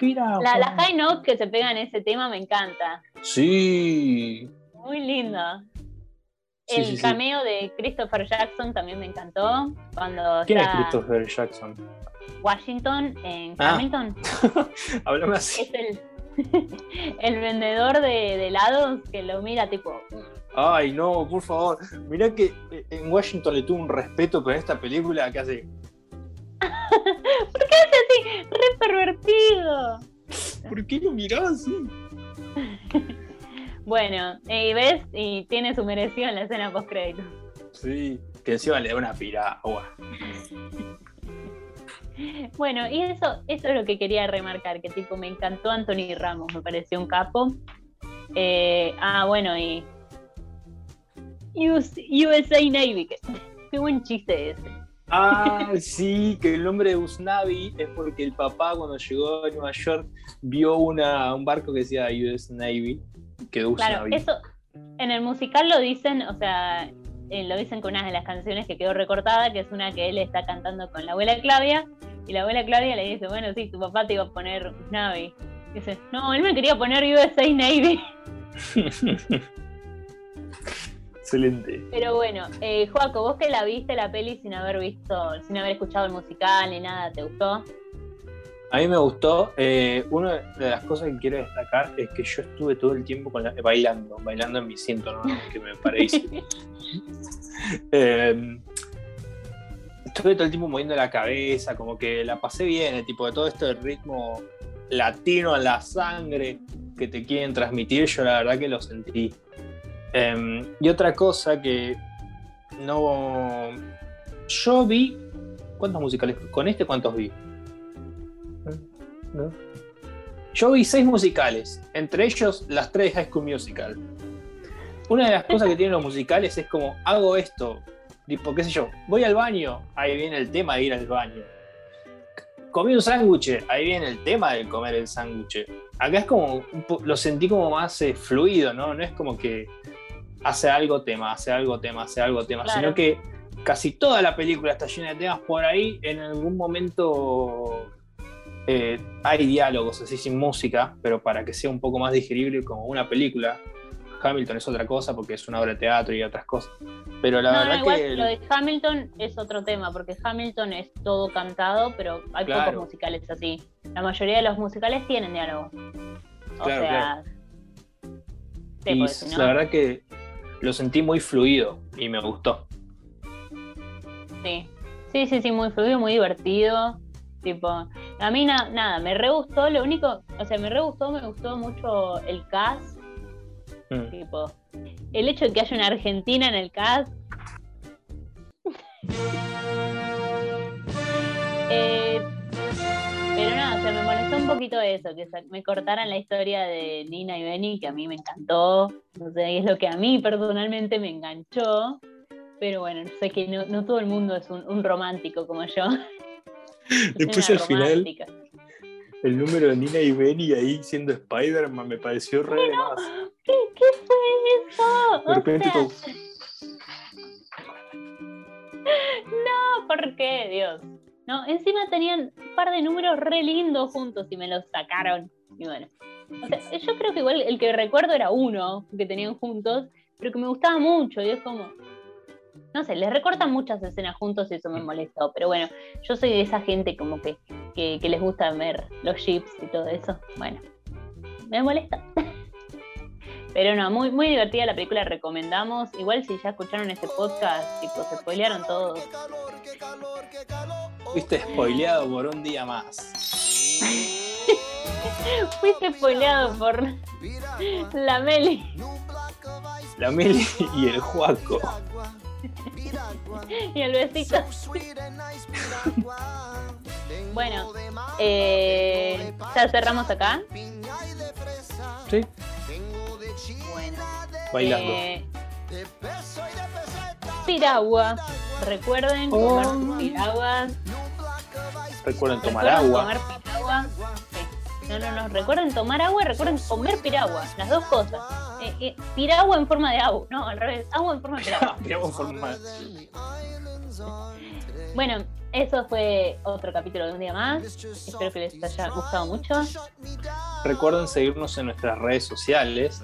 piragua. La, la high note que se pega en ese tema me encanta. Sí. Muy linda. Sí, el sí, sí. cameo de Christopher Jackson también me encantó. Cuando ¿Quién es Christopher Jackson? Washington en Ah. Hamilton. Háblame así. Es el, el vendedor de, de helados que lo mira tipo. Ay, no, por favor. Mirá que eh, en Washington le tuvo un respeto, en esta película que hace. ¿Por qué hace así? ¡Re pervertido! ¿Por qué lo miraba así? Bueno, y ves, y tiene su merecido en la escena post crédito. Sí. Que encima le da una piragua. Bueno, y eso, eso es lo que quería remarcar, que tipo me encantó Anthony Ramos, me pareció un capo. Eh, ah, bueno, y US- USA Navy, que- qué buen chiste ese. Ah, sí, que el nombre de Usnavi es porque el papá cuando llegó a Nueva York vio una, un barco que decía US Navy, quedó Claro, Usnavi. eso en el musical lo dicen, o sea, eh, lo dicen con una de las canciones que quedó recortada, que es una que él está cantando con la abuela Claudia, y la abuela Claudia le dice, bueno, sí, tu papá te iba a poner Navy. Dice, no, él me quería poner USA Navy. Excelente. Pero bueno, eh, Joaco, vos que la viste la peli sin haber visto, sin haber escuchado el musical ni nada, ¿te gustó? A mí me gustó. eh, una de las cosas que quiero destacar es que yo estuve todo el tiempo con la- bailando, bailando en mi cinto, ¿no? que me parece. Eh, estuve todo el tiempo moviendo la cabeza, como que la pasé bien, el tipo de todo esto del ritmo latino en la sangre que te quieren transmitir, yo la verdad que lo sentí. Eh, y otra cosa que no. Yo vi. ¿Cuántos musicales? ¿Con este cuántos vi? ¿No? Yo vi seis musicales, entre ellos las tres High School Musical. Una de las cosas que tienen los musicales es como, hago esto, tipo, qué sé yo, voy al baño, ahí viene el tema de ir al baño. Comí un sándwich, ahí viene el tema de comer el sándwich. Acá es como, lo sentí como más eh, fluido, ¿no? No es como que hace algo tema, hace algo tema, hace algo tema, Claro. sino que casi toda la película está llena de temas por ahí, en algún momento eh, hay diálogos así sin música, pero para que sea un poco más digerible como una película. Hamilton es otra cosa porque es una obra de teatro y otras cosas. Pero la no, no, verdad igual que lo de Hamilton es otro tema, porque Hamilton es todo cantado, pero hay Claro. pocos musicales así. La mayoría de los musicales tienen diálogo. O Claro, sea, sí, y no- la verdad que lo sentí muy fluido y me gustó. Sí, sí, sí, sí, muy fluido, muy divertido. Tipo, a mí na- nada, me re gustó, lo único, o sea, me re gustó, me gustó mucho el cast, Mm. tipo, el hecho de que haya una Argentina en el cast. Eh, pero nada, o sea, me molestó un poquito eso, que me cortaran la historia de Nina y Benny, que a mí me encantó, no sé, es lo que a mí personalmente me enganchó, pero bueno, sé que no, no todo el mundo es un, un romántico como yo. Después al final, el número de Nina y Benny ahí siendo Spider-Man me pareció re. ¿Qué, qué fue eso? De O repente sea, como, No, ¿por qué, Dios? No, encima tenían un par de números re lindos juntos y me los sacaron. Y bueno. O sea, yo creo que igual el que recuerdo era uno que tenían juntos, pero que me gustaba mucho. Y es como. No sé, les recortan muchas escenas juntos y eso me molestó. Pero bueno, yo soy de esa gente como que, que, que les gusta ver los chips y todo eso. Bueno, me molesta. Pero no, muy, muy divertida la película, recomendamos. Igual si ya escucharon este podcast, tipo, se spoilearon todos. fuiste spoileado por un día más. Fuiste spoileado por la Meli La Meli y el Juaco. y el besito. Bueno, eh, ya cerramos acá. Sí, Bueno, bailando. eh, piragua. Recuerden Oh. tomar piraguas. Recuerden tomar Recuerden agua. piragua. Sí. No, no, no. Recuerden tomar agua y recuerden comer piragua. Las dos cosas. Eh, eh, piragua en forma de agua. No, al revés. Agua en forma de piragua. Piragua en forma- Bueno, eso fue otro capítulo de un día más. Espero que les haya gustado mucho. Recuerden seguirnos en nuestras redes sociales,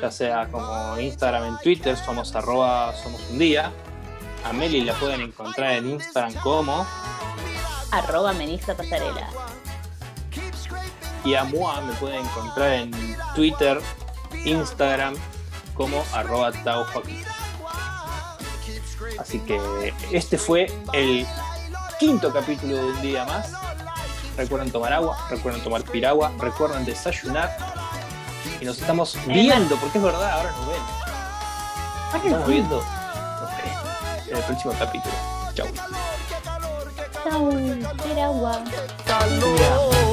ya sea como Instagram, en Twitter, somos arroba somos un día. A Meli la pueden encontrar en Instagram como Arroba Melissa Pasarela. y a Mua me pueden encontrar en Twitter, Instagram como arroba. Así que este fue el quinto capítulo de un día más. Recuerden tomar agua, recuerden tomar piragua, recuerden desayunar. Y nos estamos viendo, porque es verdad, ahora nos vemos. Nos estamos viendo nos vemos en el próximo capítulo. Chau. Chau, piragua. calor.